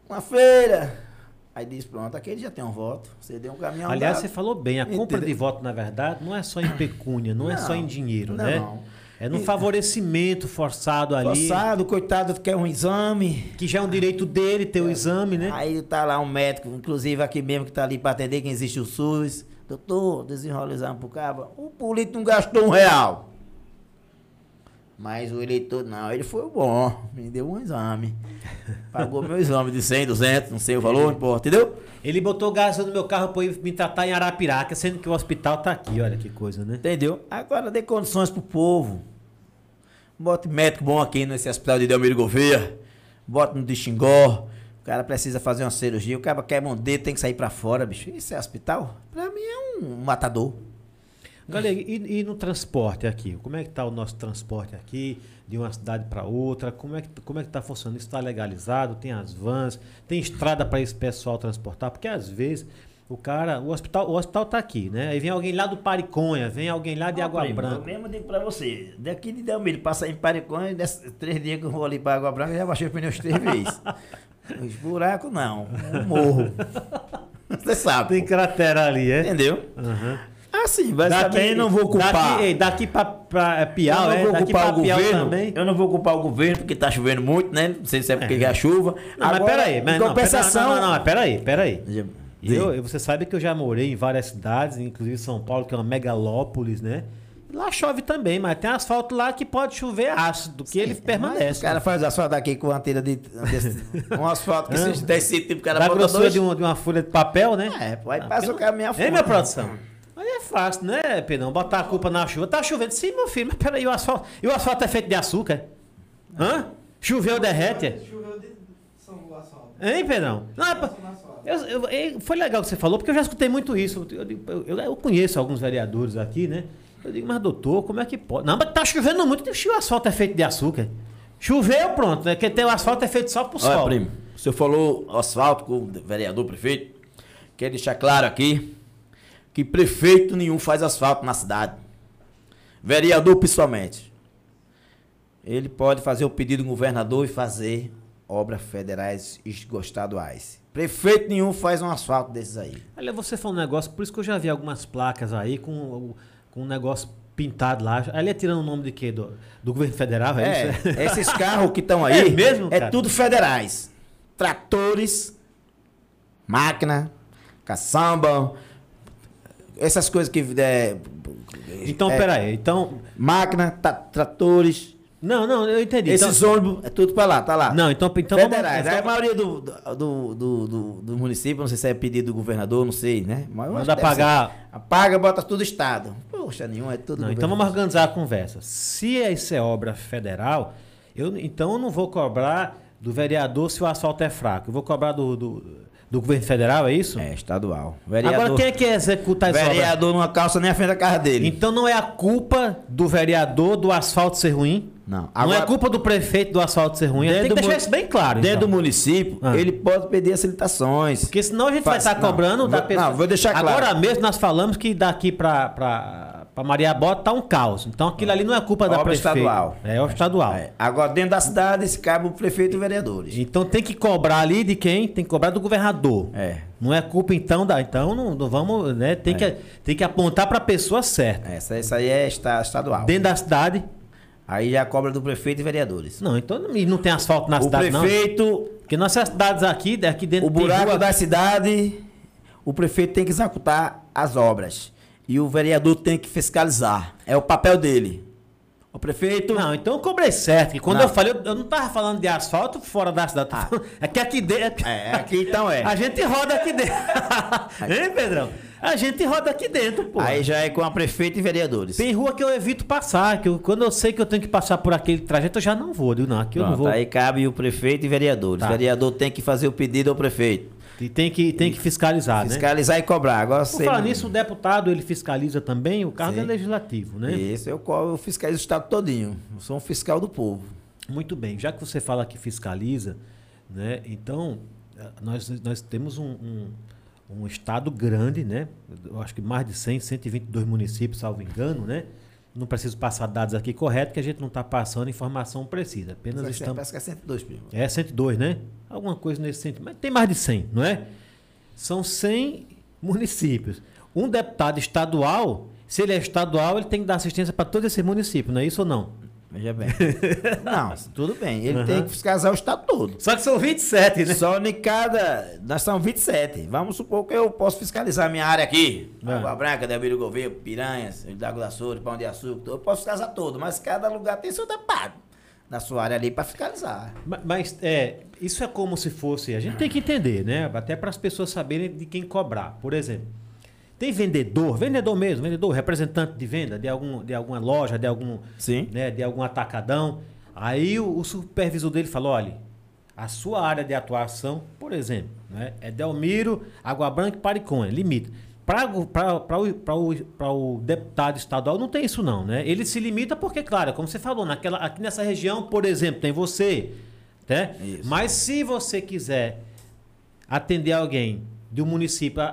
uma feira. Aí diz, pronto, aquele já tem um voto. Você deu um caminhão Aliás, você d'água. falou bem, a compra Entendeu? de voto, na verdade, não é só em pecúnia, não, é Não, só em dinheiro, não. né? É no E- favorecimento forçado ali, Forçado, coitado, quer um exame. que já é um direito dele ter o exame, né? Aí tá lá um médico, inclusive aqui mesmo, que tá ali para atender, que existe o SUS. Doutor, desenrola o exame pro cabo. O político não gastou um real. Mas o eleitor, não, ele foi bom. Me deu um exame. Pagou meu exame de 100, 200, não sei o valor, não importa, entendeu? Ele botou gás no meu carro pra ir me tratar em Arapiraca, sendo que o hospital tá aqui, olha que coisa, né? Entendeu? Agora dê condições pro povo. Bote médico bom aqui nesse hospital de Delmiro Gouveia. Bote no de Xingó. O cara precisa fazer uma cirurgia. O cara quer dedo, tem que sair pra fora, bicho. Isso é hospital? Pra mim é um matador. Galera, e, e no transporte aqui? Como é que tá o nosso transporte aqui, de uma cidade para outra? Como é, que, como é que tá funcionando? Isso está legalizado? Tem as vans? Tem estrada para esse pessoal transportar? Porque às vezes o cara, o hospital, o hospital tá aqui, né? Aí vem alguém lá do Pariconha, vem alguém lá de Ó, Água primo, Eu Branca. mesmo digo pra você, daqui de Delmiro, passa em Pariconha, desses três dias que eu vou ali pra Água Branca, eu já baixei os pneus três vezes. Os buracos não, um morro. Você sabe. Tem cratera ali, é? Entendeu? Aham. Assim, basicamente não vou culpar. Daqui, ei, daqui pra, pra Piau, eu não é? vou Daqui culpar o Piau governo. também. Eu não vou culpar o governo porque tá chovendo muito, né? Não sei se é porque é, a chuva. Não, mas Agora, peraí, mas em não, compensação. Não, não, não, mas peraí, peraí. Já- Eu, você sabe que eu já morei em várias cidades, inclusive São Paulo, que é uma megalópolis, né? E Lá chove também, mas tem asfalto lá que pode chover ácido, que ele Mas permanece. O cara faz asfalto aqui com uma de. desse- um asfalto que se 10 centímetros, o cara bota grossura dois. de, um- de uma folha de papel, né? É, pô, aí Ah, passa o caminho não- É, minha produção. Aí é fácil, né, Pedrão? Botar a culpa na chuva. Tá chovendo. Sim, meu filho, mas peraí, o asfalto. E o asfalto é feito de açúcar? Hã? Choveu, derrete? Choveu de São asfalto. Hein, Pedrão? Não, é. Eu- eu- foi legal que você falou, porque eu já escutei muito isso. Eu, eu- eu- eu conheço alguns vereadores aqui, né? Eu digo, mas doutor, como é que pode? Não, mas tá chovendo muito, o asfalto é feito de açúcar. Choveu, pronto, né? Porque tem o asfalto é feito só pro Olha, sol. primo, o senhor falou asfalto com o vereador, prefeito. Quero deixar claro aqui que prefeito nenhum faz asfalto na cidade. Vereador, principalmente. Ele pode fazer o pedido do governador e fazer obras federais e estaduais. Prefeito nenhum faz um asfalto desses aí. Olha, você falou um negócio, por isso que eu já vi algumas placas aí com, com um negócio pintado lá. Ali é tirando o nome de quê? Do, do governo federal, é, É, esses carros que estão aí É mesmo, é cara? tudo federais. Tratores, máquina, caçamba, essas coisas que é, Então, é, peraí. Então. máquina, tratores, Não, não, eu entendi. esses então, ônibus, é tudo pra lá, tá lá. Não, então, então federais. vamos. a maioria do, do, do, do, do- município, não sei se é pedido do governador, não sei, né? Mas Manda pagar. ser. Apaga, bota tudo estado. Poxa, nenhum, é tudo Não, então vamos organizar a conversa. Se isso é obra federal, eu, então eu não vou cobrar do vereador se o asfalto é fraco. Eu vou cobrar do, do, do governo federal, é isso? É, estadual. Vereador, Agora, quem é que executa essa obra? vereador numa calça nem a frente da casa dele. Então não é a culpa do vereador do asfalto ser ruim? Não. não Agora- é culpa do prefeito do asfalto ser ruim? Tem que deixar isso bem claro. Dentro então. do município, Ah. ele pode pedir as licitações. Porque senão a gente vai Faz- estar não, cobrando da vou- pessoa. não, vou deixar claro. Agora mesmo nós falamos que daqui para Pra Maria Bota tá um caos. Então aquilo ali não é culpa da Obra prefeita. estadual. É, o estadual. É. Agora, dentro da cidade, se cabe o prefeito e vereadores. Então tem que cobrar ali de quem? Tem que cobrar do governador. É. Não é culpa então da. Então não, não vamos, né? Tem, que, tem que apontar pra pessoa certa. Essa, essa aí é esta- estadual. Dentro da cidade. Aí já cobra do prefeito e vereadores. Não, então não, e não tem asfalto na o cidade, não. prefeito, Porque nossas cidades aqui, aqui dentro o buraco rua- da cidade, o prefeito tem que executar as obras. E o vereador tem que fiscalizar. É o papel dele. O prefeito. Não, então eu cobrei certo. quando Não. eu falei, eu, eu não tava falando de asfalto fora da cidade. Ah. É que aqui dentro. É, aqui então é. A gente roda aqui dentro. hein, Pedrão? A gente roda aqui dentro, pô. Aí já é com a prefeita e vereadores. Tem rua que eu evito passar, que eu- quando eu sei que eu tenho que passar por aquele trajeto, eu já não vou, digo, não, aqui eu não Pronto, vou. aí cabe o prefeito e vereadores. Tá. O vereador tem que fazer o pedido ao prefeito. E tem que, tem que fiscalizar, né? Fiscalizar e cobrar. Agora Por você. falar nisso, o deputado, ele fiscaliza também, o cargo Sim. é legislativo, né? Isso, eu, eu fiscalizo o estado todinho. Eu sou um fiscal do povo. Muito bem, já que você fala que fiscaliza, né? Então, eh, nós, nós temos um, um, um estado grande, né? Eu acho que mais de 100, 122 municípios, salvo engano, né? Não preciso passar dados aqui corretos, que a gente não está passando informação precisa. Apenas Parece que- estamos... Parece que é 102, primo. É 102, né? Alguma coisa nesse sentido. Mas tem mais de 100, não é? São 100 municípios. Um deputado estadual, se ele é estadual, ele tem que dar assistência para todos esses municípios, não é isso ou não? Veja bem. Não, tudo bem. Ele Aham. tem que fiscalizar o estado todo. Só que são 27, né? Só em cada. Nós somos 27. Vamos supor que eu posso fiscalizar a minha área aqui. É. Água Branca, Delmiro Gouveia, Piranhas, Ilha da Soura, Pão de Açúcar. Eu posso fiscalizar todo, mas cada lugar tem seu deputado na sua área ali para fiscalizar. Ma- Mas é, isso é como se fosse. A gente tem que entender, né? Até para as pessoas saberem de quem cobrar. Por exemplo, tem vendedor, vendedor mesmo, vendedor, representante de venda de, algum, de alguma loja, de algum, Sim. né, de algum atacadão. Aí o, o supervisor dele falou: olha, a sua área de atuação, por exemplo, né, é Delmiro, Água Branca e Pariconha, limita. Para o, o, o deputado estadual não tem isso não, né? Ele se limita porque, claro, como você falou, naquela, aqui nessa região, por exemplo, tem você, né? Isso. Mas se você quiser atender alguém de um município a,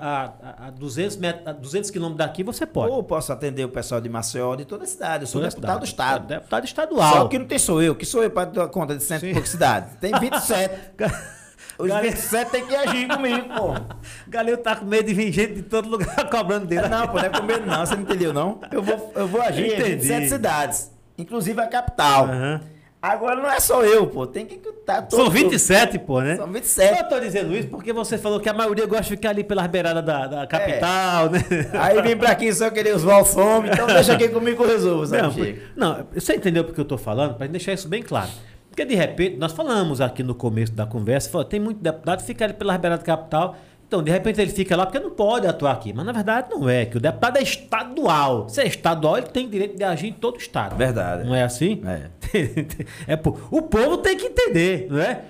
a, a 200, metros, a 200 quilômetros daqui, você pode. Ou posso atender o pessoal de Maceió, de toda a cidade. Eu sou Toda deputado do estado. Deputado estadual. Só que não tem sou eu. Que sou eu para dar conta de cento e poucas cidades? Tem 27. Os Galera- 27 tem que agir comigo, pô. Galil tá com medo de vir gente de todo lugar cobrando dele. Não, pô, não é com medo não, você não entendeu não? Eu vou, eu vou agir em Entendi. 27 cidades, inclusive a capital. Aham. Agora não é só eu, pô, tem que estar todo São 27, pô, né? São 27. Eu tô dizendo isso porque você falou que a maioria gosta de ficar ali pelas beiradas da, da capital, né? Aí vem pra aqui só querer os fome, então deixa aqui comigo que eu resolvo, sabe, Não, Chico? não, você entendeu porque eu tô falando? Para deixar isso bem claro. Porque de repente, nós falamos aqui no começo da conversa, falou, tem muito deputado que fica ali pelas beiradas da capital. Então, de repente ele fica lá porque não pode atuar aqui. Mas na verdade não é, que o deputado é estadual. Se é estadual, ele tem direito de agir em todo o estado. Verdade. Não é assim? É. É, o povo tem que entender, não é?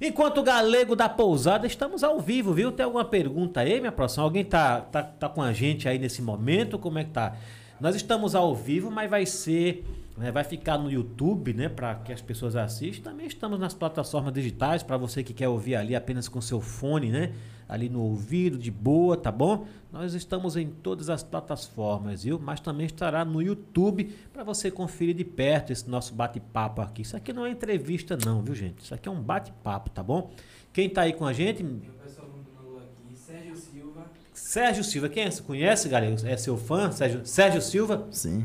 Enquanto o galego da pousada, estamos ao vivo, viu? Tem alguma pergunta aí, minha próxima? Alguém tá, tá, tá com a gente aí nesse momento? Como é que tá? Nós estamos ao vivo, mas vai ser. né, vai ficar no YouTube, né? Para que as pessoas assistam. Também estamos nas plataformas digitais, para você que quer ouvir ali apenas com seu fone, né? Ali no ouvido, de boa, tá bom? Nós estamos em todas as plataformas, viu? Mas também estará no YouTube para você conferir de perto esse nosso bate-papo aqui. Isso aqui não é entrevista, não, viu, gente? Isso aqui é um bate-papo, tá bom? Quem tá aí com a gente? Tem o pessoal mandando aqui, Sérgio Silva. Sérgio Silva. Quem é? Você conhece, galera? É seu fã? Sérgio, Sérgio Silva? Sim.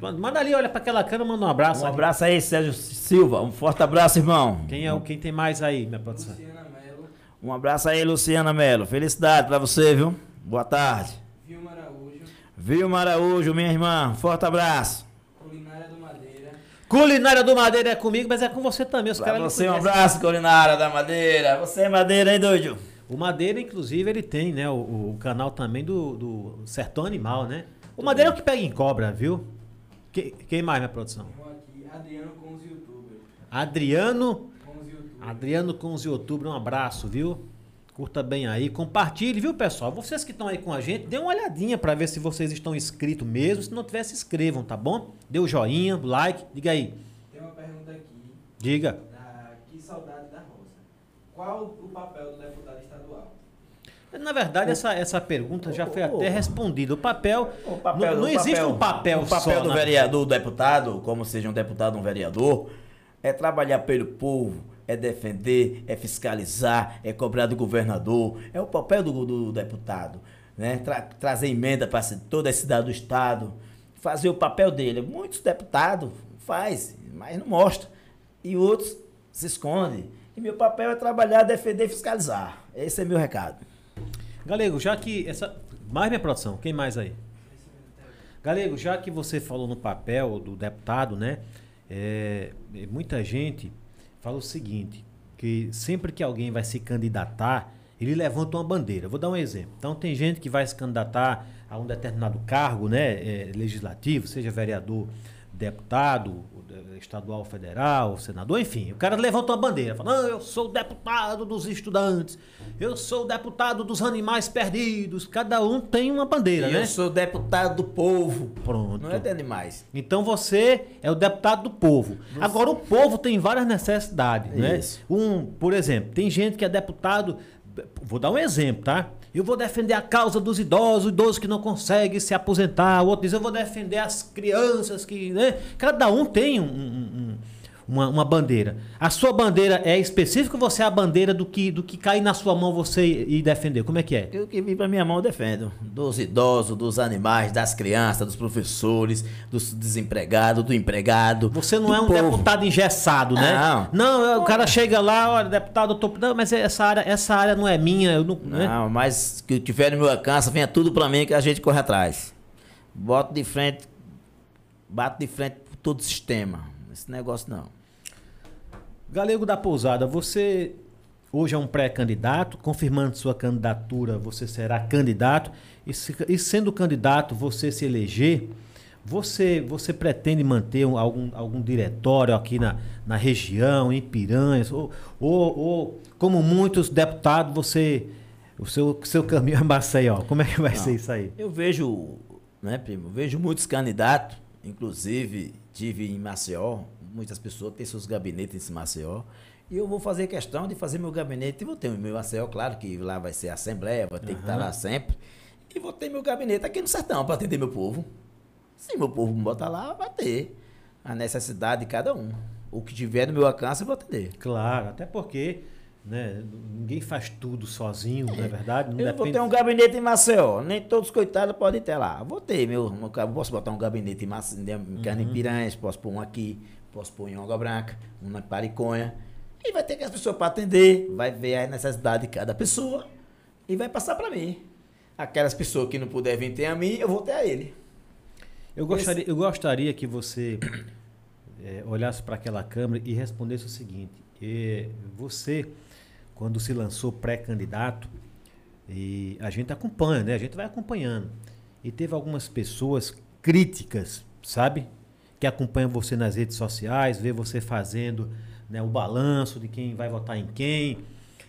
Manda ali, olha para aquela câmera, manda um abraço. Um ali. abraço aí, Sérgio Silva. Um forte abraço, irmão. Quem é o quem tem mais aí, minha produção? Luciana Mello, Um abraço aí, Luciana Melo. Felicidade pra você, viu? Boa tarde. Vilma Araújo, Vilma Araújo, minha irmã. Forte abraço. Culinária do Madeira, Culinária do Madeira é comigo, mas é com você também. Os Pra você, um abraço, culinária da Madeira. Você é Madeira, hein, doido? O Madeira, inclusive, ele tem, né? O, o canal também do, do Sertão Animal, né? O Madeira é o que pega em cobra, viu? Que- quem mais, minha produção? Adriano com os youtubers. Adriano. Adriano com os de outubro, um abraço, viu? Curta bem aí, compartilhe, viu, pessoal? Vocês que estão aí com a gente, dê uma olhadinha para ver se vocês estão inscritos mesmo. Se não tiver, se inscrevam, tá bom? Dê o joinha, o like, diga aí. Tem uma pergunta aqui, Diga. da Que Saudade da Roça. Qual o papel do deputado estadual? Na verdade, essa, essa pergunta já foi até respondida. O papel. O papel- não, não o existe um papel O papel só. do na- vereador, do deputado, como seja um deputado, um vereador, é trabalhar pelo povo, é defender, é fiscalizar, é cobrar do governador. É o papel do, do deputado. Né? Tra- trazer emenda para toda a cidade do estado. Fazer o papel dele. Muitos deputados faz, mas não mostra. E outros se escondem. E meu papel é trabalhar, defender fiscalizar. Esse é meu recado. Galego, já que essa. Mais minha produção, quem mais aí? Galego, já que você falou no papel do deputado, né? é, muita gente fala o seguinte: que sempre que alguém vai se candidatar, ele levanta uma bandeira. Vou dar um exemplo. Então tem gente que vai se candidatar a um determinado cargo, né? é, legislativo, seja vereador, deputado, estadual, federal, senador, enfim. O cara levanta uma bandeira, Não, eu sou o deputado dos estudantes, eu sou o deputado dos animais perdidos. Cada um tem uma bandeira, E né? eu sou deputado do povo. Pronto. Não é de animais. Então você é o deputado do povo. Agora o povo tem várias necessidades, né? Isso. Um, por exemplo, tem gente que é deputado, vou dar um exemplo, tá? Eu vou defender a causa dos idosos, idosos que não conseguem se aposentar. O outro diz eu vou defender as crianças que, né? Cada um tem um- um- um- uma, uma bandeira. A sua bandeira é específica ou você é a bandeira do que do que cair na sua mão você ir defender? Como é que é? Eu que vim pra minha mão eu defendo. Dos idosos, dos animais, das crianças, dos professores, dos desempregados, do empregado. Você não é um povo. deputado engessado, né? Não. Não, o cara chega lá, olha, deputado, eu tô. Não, mas essa área, essa área não é minha, eu não. né? Não, mas que tiver no meu alcance, venha tudo pra mim que a gente corre atrás. Boto de frente, bato de frente por todo o sistema. Esse negócio não. Galego da Pousada, você hoje é um pré-candidato, confirmando sua candidatura, você será candidato. E, se- e sendo candidato, você se eleger, você, você pretende manter um- algum, algum diretório aqui na, na região, em Piranhas? Ou, ou, ou, como muitos deputados, você. O seu, seu caminho é Maceió. Como é que vai ser isso aí? Eu vejo, né, primo? Vejo muitos candidatos, inclusive tive em Maceió, muitas pessoas têm seus gabinetes em Maceió. E eu vou fazer questão de fazer meu gabinete. E vou ter o meu Maceió, claro que lá vai ser a Assembleia, vai ter que estar lá sempre. E vou ter meu gabinete aqui no sertão para atender meu povo. Se meu povo me botar lá, vai ter a necessidade de cada um. O que tiver no meu alcance, eu vou atender. Claro, até porque né, ninguém faz tudo sozinho, não é verdade? Não Eu vou depende- ter um gabinete em Maceió. Nem todos os coitados podem ter lá. Vou ter, meu, meu posso botar um gabinete em, Mace, em Uhum. em Piranhas, posso pôr um aqui, posso pôr em Água Branca, um na Pariconha. E vai ter que as pessoas para atender, vai ver a necessidade de cada pessoa e vai passar para mim. Aquelas pessoas que não puder vir ter a mim, eu vou ter a ele. Eu gostaria, eu gostaria que você eh, olhasse para aquela câmera e respondesse o seguinte: eh, você, quando se lançou pré-candidato, e a gente acompanha, né? A gente vai acompanhando. E teve algumas pessoas críticas, sabe? Que acompanham você nas redes sociais, vê você fazendo né, o balanço de quem vai votar em quem.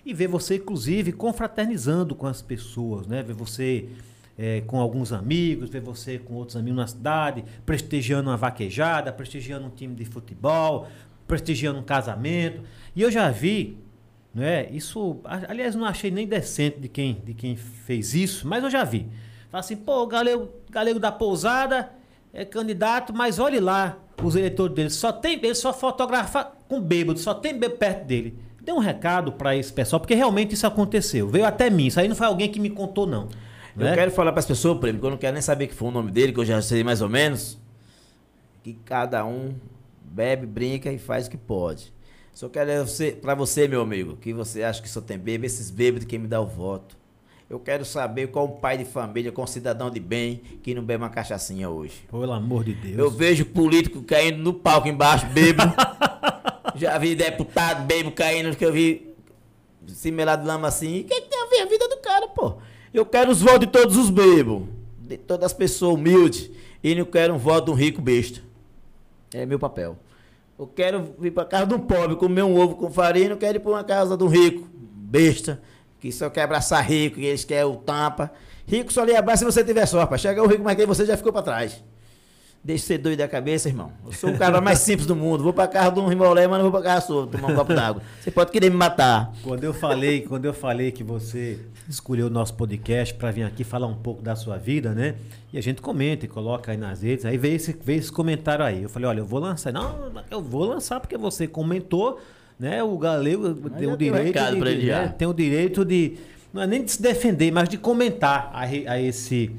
E vê você, inclusive, confraternizando com as pessoas, né? Vê você eh, com alguns amigos, vê você com outros amigos na cidade, prestigiando uma vaquejada, prestigiando um time de futebol, prestigiando um casamento. E eu já vi, né? Isso, aliás, não achei nem decente de quem, de quem fez isso, mas eu já vi. Fala assim, pô, o galego, galego da pousada é candidato, mas olhe lá os eleitores dele. Só tem, ele só fotografa com bêbado, só tem bêbado perto dele. Dê um recado para esse pessoal, porque realmente isso aconteceu. Veio até mim. Isso aí não foi alguém que me contou, não. Eu né? quero falar para as pessoas, prêmio, que eu não quero nem saber que foi o nome dele, que eu já sei mais ou menos. Que cada um bebe, brinca e faz o que pode. Só quero você, para você, meu amigo, que você acha que só tem bêbado, esses bêbados que me dá o voto. Eu quero saber qual um pai de família, qual um cidadão de bem que não bebe uma cachaçinha hoje. Pelo amor de Deus. Eu vejo político caindo no palco embaixo, bêbado. Já vi deputado bêbado caindo, que eu vi cimelado de lama assim. O que, que tem a ver a vida do cara, pô? Eu quero os votos de todos os bebos. De todas as pessoas humildes. E não quero um voto de um rico besta. É meu papel. Eu quero vir pra casa um pobre, comer um ovo com farinha, não quero ir pra uma casa um rico besta, que só quer abraçar rico, que eles querem o tampa. Rico só lhe abraça se você tiver sorte. Chega o rico, mas que você já ficou pra trás. Deixa de ser doido da cabeça, irmão. Eu sou o cara mais simples do mundo. Vou pra casa de um rimolé, mas não vou pra casa sua tomar um copo d'água. Você pode querer me matar. Quando eu falei, quando eu falei que você escolheu o nosso podcast para vir aqui falar um pouco da sua vida, né? E a gente comenta e coloca aí nas redes, aí veio esse, veio esse comentário aí. Eu falei, olha, eu vou lançar. Não, eu vou lançar porque você comentou, né? O galego tem o um direito de, né, tem o direito de não é nem de se defender, mas de comentar a, a esse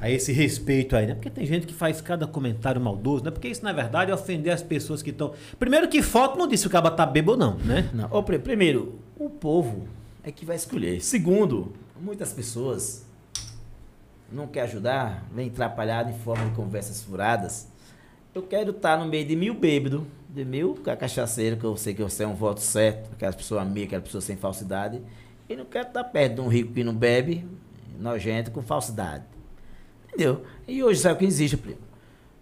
a esse respeito aí, né? Porque tem gente que faz cada comentário maldoso, né? Porque isso na verdade é ofender as pessoas que estão. Primeiro que foto não disse se o cara tá bêbado ou não, né? Não. Ô, pri- primeiro, o povo é que vai escolher. Segundo, muitas pessoas não querem ajudar, vem atrapalhado em forma de conversas furadas. Eu quero estar no meio de mil bêbados, de mil ca- cachaceiros, que eu sei que você é um voto certo, aquelas pessoas amigas, aquelas pessoas sem falsidade. E não quero estar perto de um rico que não bebe, nojento, com falsidade. Entendeu? E hoje sabe o que existe, primo?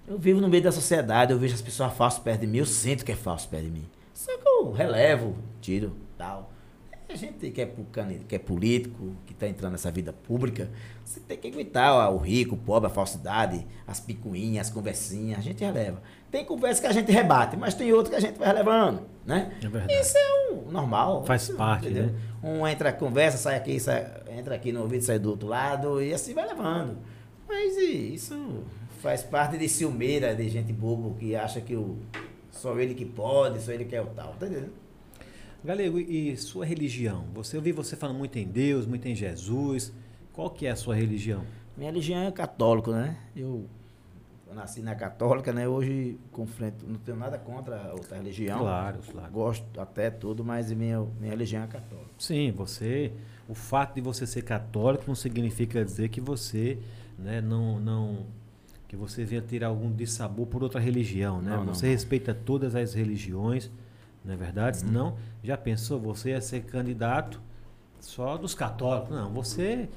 Eu vivo no meio da sociedade, eu vejo as pessoas falsas perto de mim, eu sinto que é falso perto de mim. Só que eu relevo, tiro, tal. A gente que é, que é político, que está entrando nessa vida pública, você tem que aguentar ó, o rico, o pobre, a falsidade, as picuinhas, as conversinhas, a gente releva. Tem conversa que a gente rebate, mas tem outra que a gente vai relevando, né? É verdade. Isso é um normal. Faz parte, entendeu? né? Um entra, conversa, sai aqui, sai, entra aqui no ouvido, sai do outro lado, e assim vai levando. Mas isso faz parte de ciumeira, de gente bobo que acha que o, só ele que pode, só ele que é o tal, tá entendendo? Galego, e sua religião? Você eu vi você falando muito em Deus, muito em Jesus. Qual que é a sua religião? Minha religião é católico, né? Eu, eu nasci na católica, né? Hoje confronto, não tenho nada contra outra religião. Claro, claro. Gosto até tudo, mas minha, minha religião é católica. Sim, você. O fato de você ser católico não significa dizer que você, né, não, não, que você venha ter algum dissabor por outra religião, né? Não, não, você não. respeita todas as religiões, não é verdade? Uhum. Senão, já pensou você ia ser candidato só dos católicos? Não, você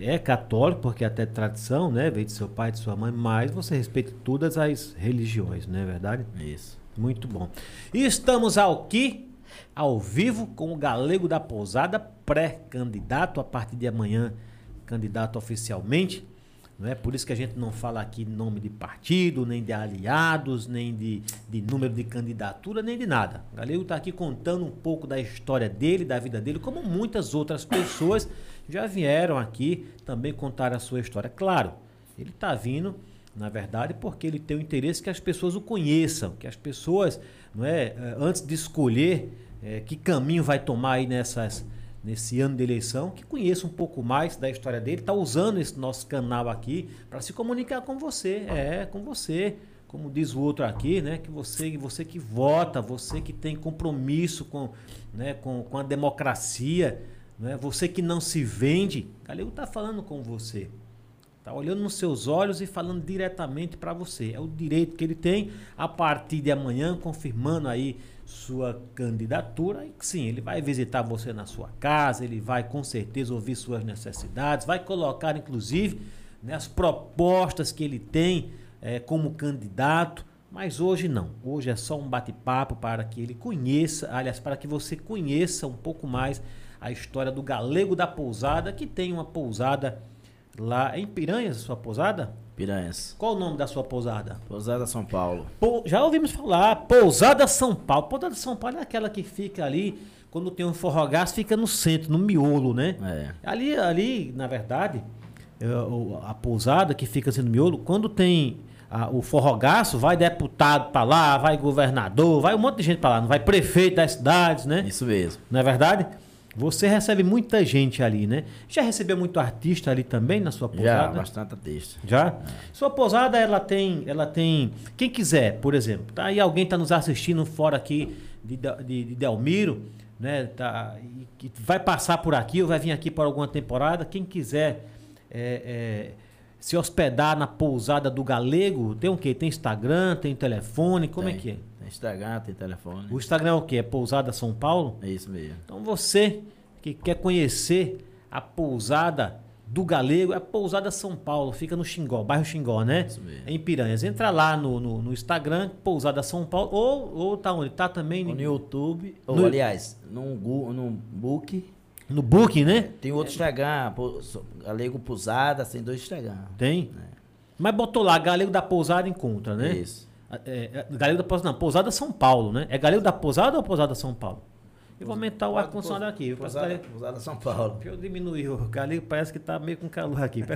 é católico porque até tradição, né, veio de seu pai, de sua mãe, mas você respeita todas as religiões, não é verdade? Isso. Muito bom. E estamos aqui, ao vivo, com o Galego da Pousada, pré-candidato, a partir de amanhã, candidato oficialmente. Não é por isso que a gente não fala aqui nome de partido, nem de aliados, nem de, de número de candidatura, nem de nada. O Galego está aqui contando um pouco da história dele, da vida dele, como muitas outras pessoas já vieram aqui também contar a sua história. Claro, ele está vindo, na verdade, porque ele tem o interesse que as pessoas o conheçam, que as pessoas, não é, eh, antes de escolher eh, que caminho vai tomar aí nessas, nesse ano de eleição, que conheça um pouco mais da história dele, está usando esse nosso canal aqui para se comunicar com você, é, com você. Como diz o outro aqui, né? Que você, você que vota, você que tem compromisso com, né, com, com a democracia, né? você que não se vende, Galego está falando com você. Está olhando nos seus olhos e falando diretamente para você. É o direito que ele tem a partir de amanhã, confirmando aí sua candidatura. E sim, ele vai visitar você na sua casa, ele vai com certeza ouvir suas necessidades, vai colocar inclusive né, as propostas que ele tem eh, como candidato. Mas hoje não. Hoje é só um bate-papo para que ele conheça, aliás, para que você conheça um pouco mais a história do Galego da Pousada, que tem uma pousada lá em Piranhas, sua pousada? Piranhas. Qual o nome da sua pousada? Pousada São Paulo. Pou- já ouvimos falar, Pousada São Paulo. Pousada São Paulo é aquela que fica ali, quando tem um forrogás, fica no centro, no miolo, né? É. Ali, ali, na verdade, é, a pousada que fica assim no miolo, quando tem a- o forrogaço, vai deputado pra lá, vai governador, vai um monte de gente pra lá, não vai prefeito das cidades, né? Isso mesmo. Não é verdade? Você recebe muita gente ali, né? Já recebeu muito artista ali também na sua Já, pousada? bastante texto. Já? Sua pousada, ela tem, ela tem. Quem quiser, por exemplo, tá aí alguém tá nos assistindo fora aqui de, de, de Delmiro, né? Tá, e que vai passar por aqui ou vai vir aqui por alguma temporada. Quem quiser é, é, se hospedar na pousada do Galego, tem o quê? Tem Instagram, tem telefone, como é Tem. que é? Tem Instagram, tem telefone. O Instagram é o quê? É Pousada São Paulo? É isso mesmo. Então você que quer conhecer a pousada do Galego, é a pousada São Paulo, fica no Xingó, bairro Xingó, né? Isso mesmo. Em Piranhas. Entra lá no, no, no Instagram, Pousada São Paulo, ou, ou tá onde? Tá também No no, YouTube, ou No- aliás, Gu- num book. No Booking, né? Tem outro Instagram, Galego Pousada, tem dois Instagram. Tem. Mas botou lá, Galego da Pousada encontra, né? Isso. É, é, Galego da Pousada, não, Pousada São Paulo, né? É Galego da Pousada ou Pousada São Paulo? Eu vou aumentar o ar-condicionado aqui. Pousada, Galego- Pousada São Paulo. Deixa eu diminuir o Galego, parece que tá meio com calor aqui.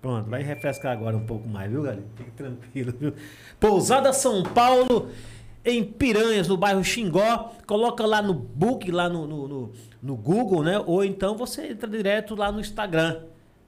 Pronto, vai refrescar agora um pouco mais, viu, Galego? Fique tranquilo, viu? Pousada São Paulo, em Piranhas, no bairro Xingó. Coloca lá no book, lá no, no, no- no Google, né? Ou então você entra direto lá no Instagram.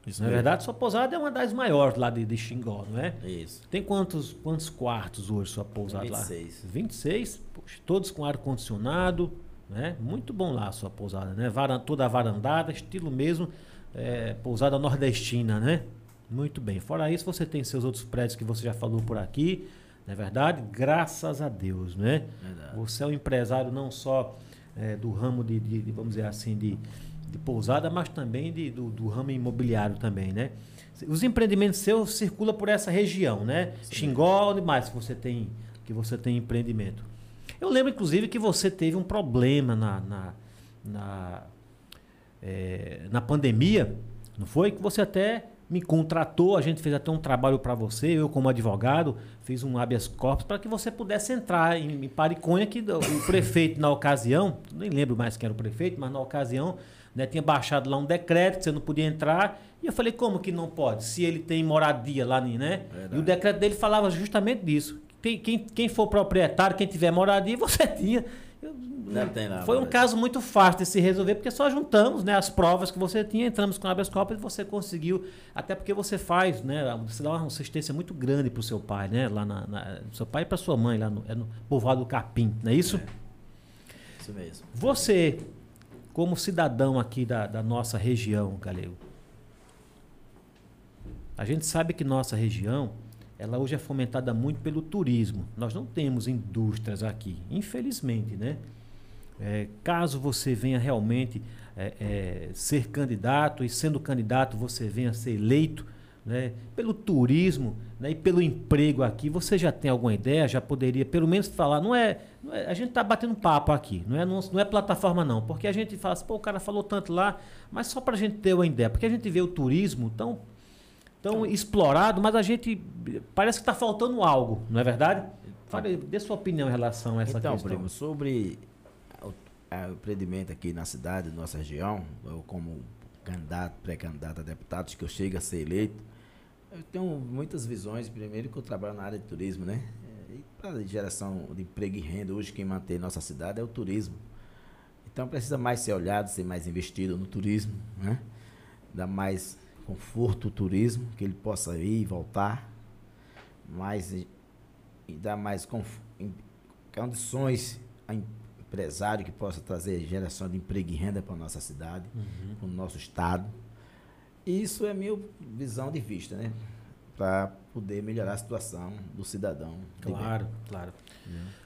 Isso Na mesmo. verdade, sua pousada é uma das maiores lá de, de Xingó, não é? Isso. Tem quantos, quantos quartos hoje sua pousada lá? 26. 26? Poxa, todos com ar-condicionado, né? Muito bom lá a sua pousada, né? Varan, toda varandada, estilo mesmo, é, pousada nordestina, né? Muito bem. Fora isso, você tem seus outros prédios que você já falou por aqui, não é verdade? Graças a Deus, né? Verdade. Você é um empresário não só é, do ramo de, de- de, vamos dizer assim, de, de pousada, mas também de, do, do ramo imobiliário também, né? Os empreendimentos seus circulam por essa região, né? Xingó, onde mais que você tem que você tem empreendimento? Eu lembro, inclusive, que você teve um problema na, na, na, é, na pandemia, não foi? Que você até me contratou, a gente fez até um trabalho para você, eu como advogado, fiz um habeas corpus para que você pudesse entrar em, em Pariconha, que o prefeito na ocasião, nem lembro mais quem era o prefeito, mas na ocasião né, tinha baixado lá um decreto que você não podia entrar, e eu falei, como que não pode? Se ele tem moradia lá, né? Verdade. E o decreto dele falava justamente disso. Quem, quem, quem for proprietário, quem tiver moradia, você tinha. Eu- Já tem lá, foi um caso muito fácil de se resolver, porque só juntamos né, as provas que você tinha, entramos com a habeas corpus e você conseguiu, até porque você faz, né? Você dá uma assistência muito grande para o seu pai, né? Lá na, na- seu pai e para sua mãe, lá no, é no povoado do Capim, não é isso? Isso mesmo. Você, como cidadão aqui da, da nossa região, Galego, a gente sabe que nossa região, ela hoje é fomentada muito pelo turismo. Nós não temos indústrias aqui, infelizmente, né? É, caso você venha realmente é, é, ser candidato e sendo candidato você venha ser eleito, né, pelo turismo né, e pelo emprego aqui, você já tem alguma ideia? Já poderia pelo menos falar? Não é, não é- a gente está batendo papo aqui, não é, não, não é plataforma não, porque a gente fala assim, pô, o cara falou tanto lá, mas só para a gente ter uma ideia, porque a gente vê o turismo tão tão explorado, mas a gente parece que está faltando algo, não é verdade? Fale, dê sua opinião em relação a essa então, questão. primo, sobre o, a- o empreendimento aqui na cidade, nossa região, eu como candidato, pré-candidato a deputado, que eu chego a ser eleito, eu tenho muitas visões. Primeiro que eu trabalho na área de turismo, né? É, E para geração de emprego e renda, hoje quem mantém nossa cidade é o turismo. Então precisa mais ser olhado, ser mais investido no turismo, né? Dar mais conforto turismo, que ele possa ir e voltar, mais e dar mais condições a em- empresário que possa trazer geração de emprego e renda para a nossa cidade, Uhum. para o nosso estado. E isso é a minha visão de vista, né? Para poder melhorar a situação do cidadão. Claro, claro.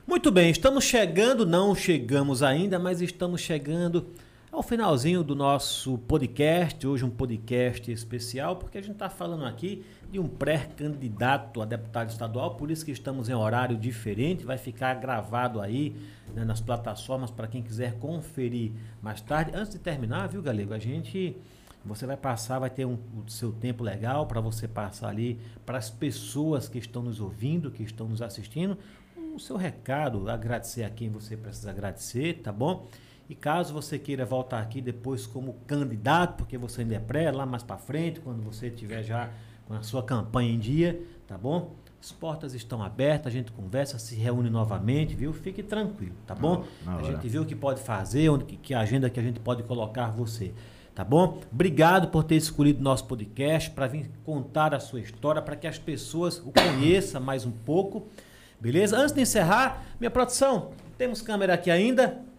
Muito bem, estamos chegando, não chegamos ainda, mas estamos chegando ao finalzinho do nosso podcast. Hoje um podcast especial, porque a gente está falando aqui de um pré-candidato a deputado estadual, por isso que estamos em horário diferente. Vai ficar gravado aí né, nas plataformas para quem quiser conferir mais tarde. Antes de terminar, viu, Galego? A gente. Você vai passar, vai ter um, o seu tempo legal para você passar ali para as pessoas que estão nos ouvindo, que estão nos assistindo, o seu recado, agradecer a quem você precisa agradecer, tá bom? E caso você queira voltar aqui depois como candidato, porque você ainda é pré, lá mais para frente, quando você tiver já com a sua campanha em dia, tá bom? As portas estão abertas, a gente conversa, se reúne novamente, viu? Fique tranquilo, tá bom? Na A hora. gente vê o que pode fazer, onde que, que agenda que a gente pode colocar você. Tá bom? Obrigado por ter escolhido nosso podcast para vir contar a sua história, para que as pessoas o conheçam mais um pouco. Beleza? Antes de encerrar, minha produção, temos câmera aqui ainda?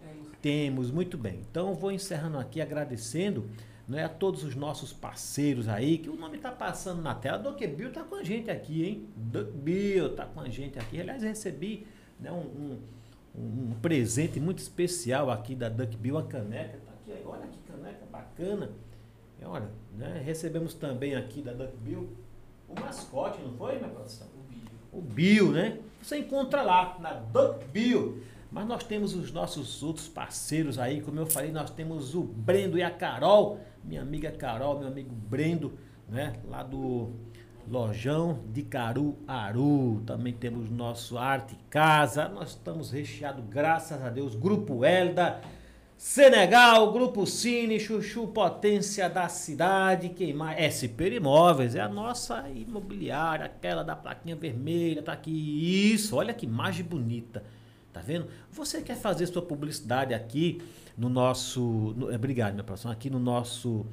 Temos. Muito bem. Então vou encerrando aqui agradecendo né, a todos os nossos parceiros aí, que o nome está passando na tela. Duck Bill está com a gente aqui, hein? Duck Bill está com a gente aqui. Aliás, recebi né, um, um- um presente muito especial aqui da Duck Bill, a caneca. Tá aqui, olha que caneca bacana. E olha, né, recebemos também aqui da Duck Bill o mascote, não foi, minha produção? O vídeo. o Bill, né? Você encontra lá na Duck Bill. Mas nós temos os nossos outros parceiros aí, como eu falei, nós temos o Brendo e a Carol, minha amiga Carol, meu amigo Brendo, né? Lá do Lojão de Caruaru. Também temos nosso Arte Casa. Nós estamos recheados, graças a Deus. Grupo Elda, Senegal, Grupo Cine, Chuchu Potência da Cidade. Quem mais? SP Imóveis, é a nossa imobiliária, aquela da plaquinha vermelha. Tá aqui. Isso, olha que imagem bonita. Tá vendo? Você quer fazer sua publicidade aqui no nosso. No, obrigado, minha professora. Aqui no nosso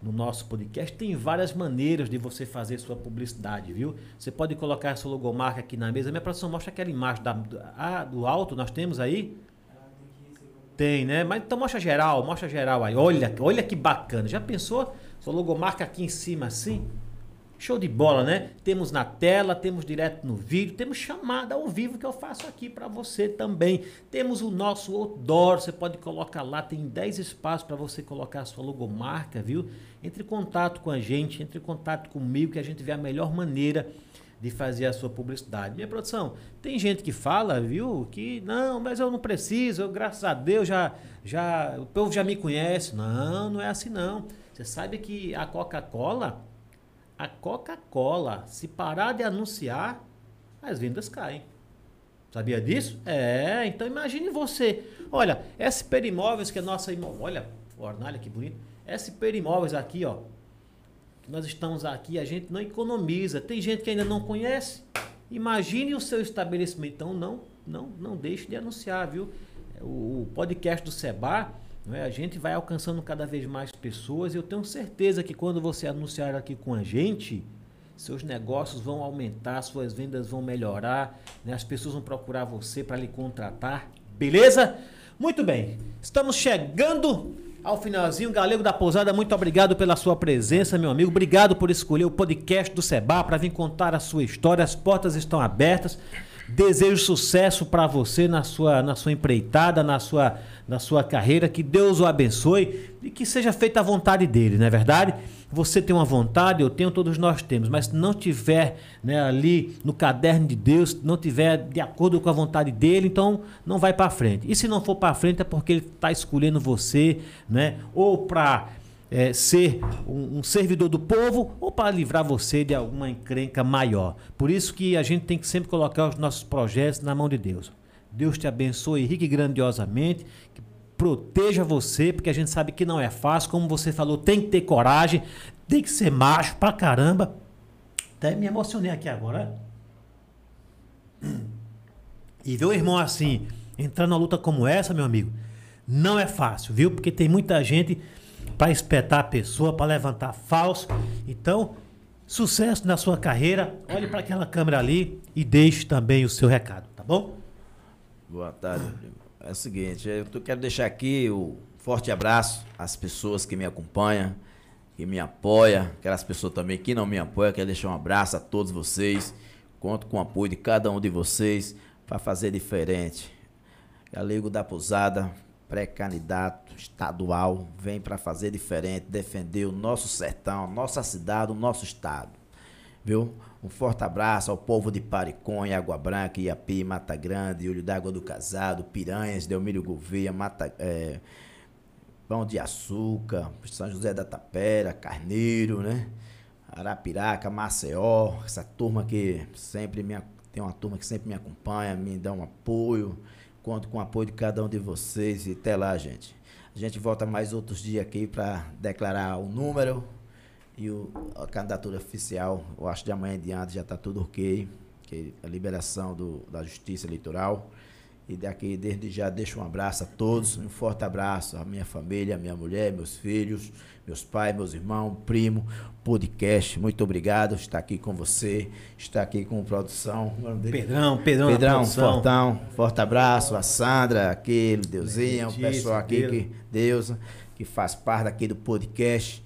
no nosso podcast, tem várias maneiras de você fazer sua publicidade, viu? Você pode colocar sua logomarca aqui na mesa. Minha produção mostra aquela imagem da, do alto, nós temos aí? Tem, né? Mas então mostra geral, mostra geral aí. Olha, olha que bacana. Já pensou? Sua logomarca aqui em cima assim? Show de bola, né? Temos na tela, temos direto no vídeo, temos chamada ao vivo que eu faço aqui para você também. Temos o nosso outdoor, você pode colocar lá, tem 10 espaços para você colocar a sua logomarca, viu? Entre em contato com a gente, entre em contato comigo que a gente vê a melhor maneira de fazer a sua publicidade. Minha produção, tem gente que fala, viu, que não, mas eu não preciso, eu, graças a Deus já já o povo já me conhece. Não, não é assim não. Você sabe que a Coca-Cola a Coca-Cola, se parar de anunciar, as vendas caem. Sabia disso? É, então imagine você. Olha, SP Imóveis, que é nossa imóvel. Olha, fornalha que bonito. SP Imóveis aqui, ó. Nós estamos aqui, a gente não economiza. Tem gente que ainda não conhece. Imagine o seu estabelecimento. Então não, não, não deixe de anunciar, viu? O, o podcast do Seba é? A gente vai alcançando cada vez mais pessoas e eu tenho certeza que quando você anunciar aqui com a gente, seus negócios vão aumentar, suas vendas vão melhorar, né? as pessoas vão procurar você para lhe contratar, beleza? Muito bem, estamos chegando ao finalzinho. Galego da Pousada, muito obrigado pela sua presença, meu amigo. Obrigado por escolher o podcast do Seba para vir contar a sua história. As portas estão abertas. Desejo sucesso para você na sua, na sua empreitada, na sua, na sua carreira. Que Deus o abençoe e que seja feita a vontade dele, não é verdade? Você tem uma vontade, eu tenho, todos nós temos, mas se não tiver né, ali no caderno de Deus, não tiver de acordo com a vontade dele, então não vai para frente. E se não for para frente é porque ele está escolhendo você, né? Ou para é, ser um, um, servidor do povo ou para livrar você de alguma encrenca maior. Por isso que a gente tem que sempre colocar os nossos projetos na mão de Deus. Deus te abençoe rique grandiosamente, que proteja você, porque a gente sabe que não é fácil, como você falou, tem que ter coragem, tem que ser macho pra caramba. Até me emocionei aqui agora. E ver o irmão assim, entrando numa luta como essa, meu amigo, não é fácil, viu? Porque tem muita gente para espetar a pessoa, para levantar falso. Então, sucesso na sua carreira. Olhe para aquela câmera ali e deixe também o seu recado, tá bom? Boa tarde. É o seguinte, eu quero deixar aqui o forte abraço às pessoas que me acompanham, que me apoiam, aquelas pessoas também que não me apoiam. Quero deixar um abraço a todos vocês. Conto com o apoio de cada um de vocês para fazer diferente. Galego da Pousada, pré-candidato estadual, vem para fazer diferente, defender o nosso sertão, nossa cidade, o nosso estado. Viu? Um forte abraço ao povo de Pariconha, Água Branca, Iapi, Mata Grande, Olho d'Água do Casado, Piranhas, Delmírio Gouveia, Mata, é, Pão de Açúcar, São José da Tapera, Carneiro, né? Arapiraca, Maceió, essa turma que sempre me tem uma turma que sempre me acompanha, me dá um apoio. Conto com o apoio de cada um de vocês e até lá, gente. A gente volta mais outros dias aqui para declarar o número e o, a candidatura oficial. Eu acho que de amanhã em diante já está tudo ok. Que a liberação do, da Justiça Eleitoral. E daqui, desde já, deixo um abraço a todos, um forte abraço à minha família, à minha mulher, meus filhos, meus pais, meus irmãos, primo, podcast. Muito obrigado estar aqui com você, estar aqui com produção. Pedrão, Pedrão, Pedrão, Fortão, forte abraço, a Sandra, aquele, Deusinho, o pessoal aqui, que Deus, que faz parte aqui do podcast.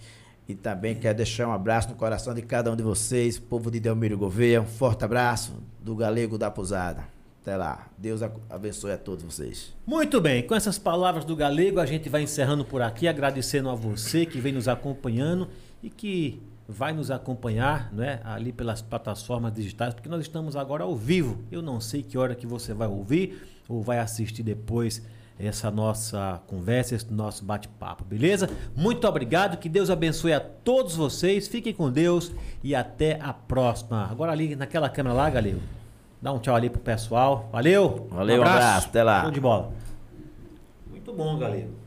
E também quero deixar um abraço no coração de cada um de vocês, povo de Delmiro Gouveia. Um forte abraço do Galego da Pousada. Até lá. Deus abençoe a todos vocês. Muito bem. Com essas palavras do Galego, a gente vai encerrando por aqui, agradecendo a você que vem nos acompanhando e que vai nos acompanhar né, ali pelas plataformas digitais, porque nós estamos agora ao vivo. Eu não sei que hora que você vai ouvir ou vai assistir depois essa nossa conversa, esse nosso bate-papo, beleza? Muito obrigado, que Deus abençoe a todos vocês, fiquem com Deus e até a próxima. Agora ali naquela câmera lá, Galil, dá um tchau ali pro pessoal. Valeu! Valeu, um abraço, até lá. Show de bola. Muito bom, Galil.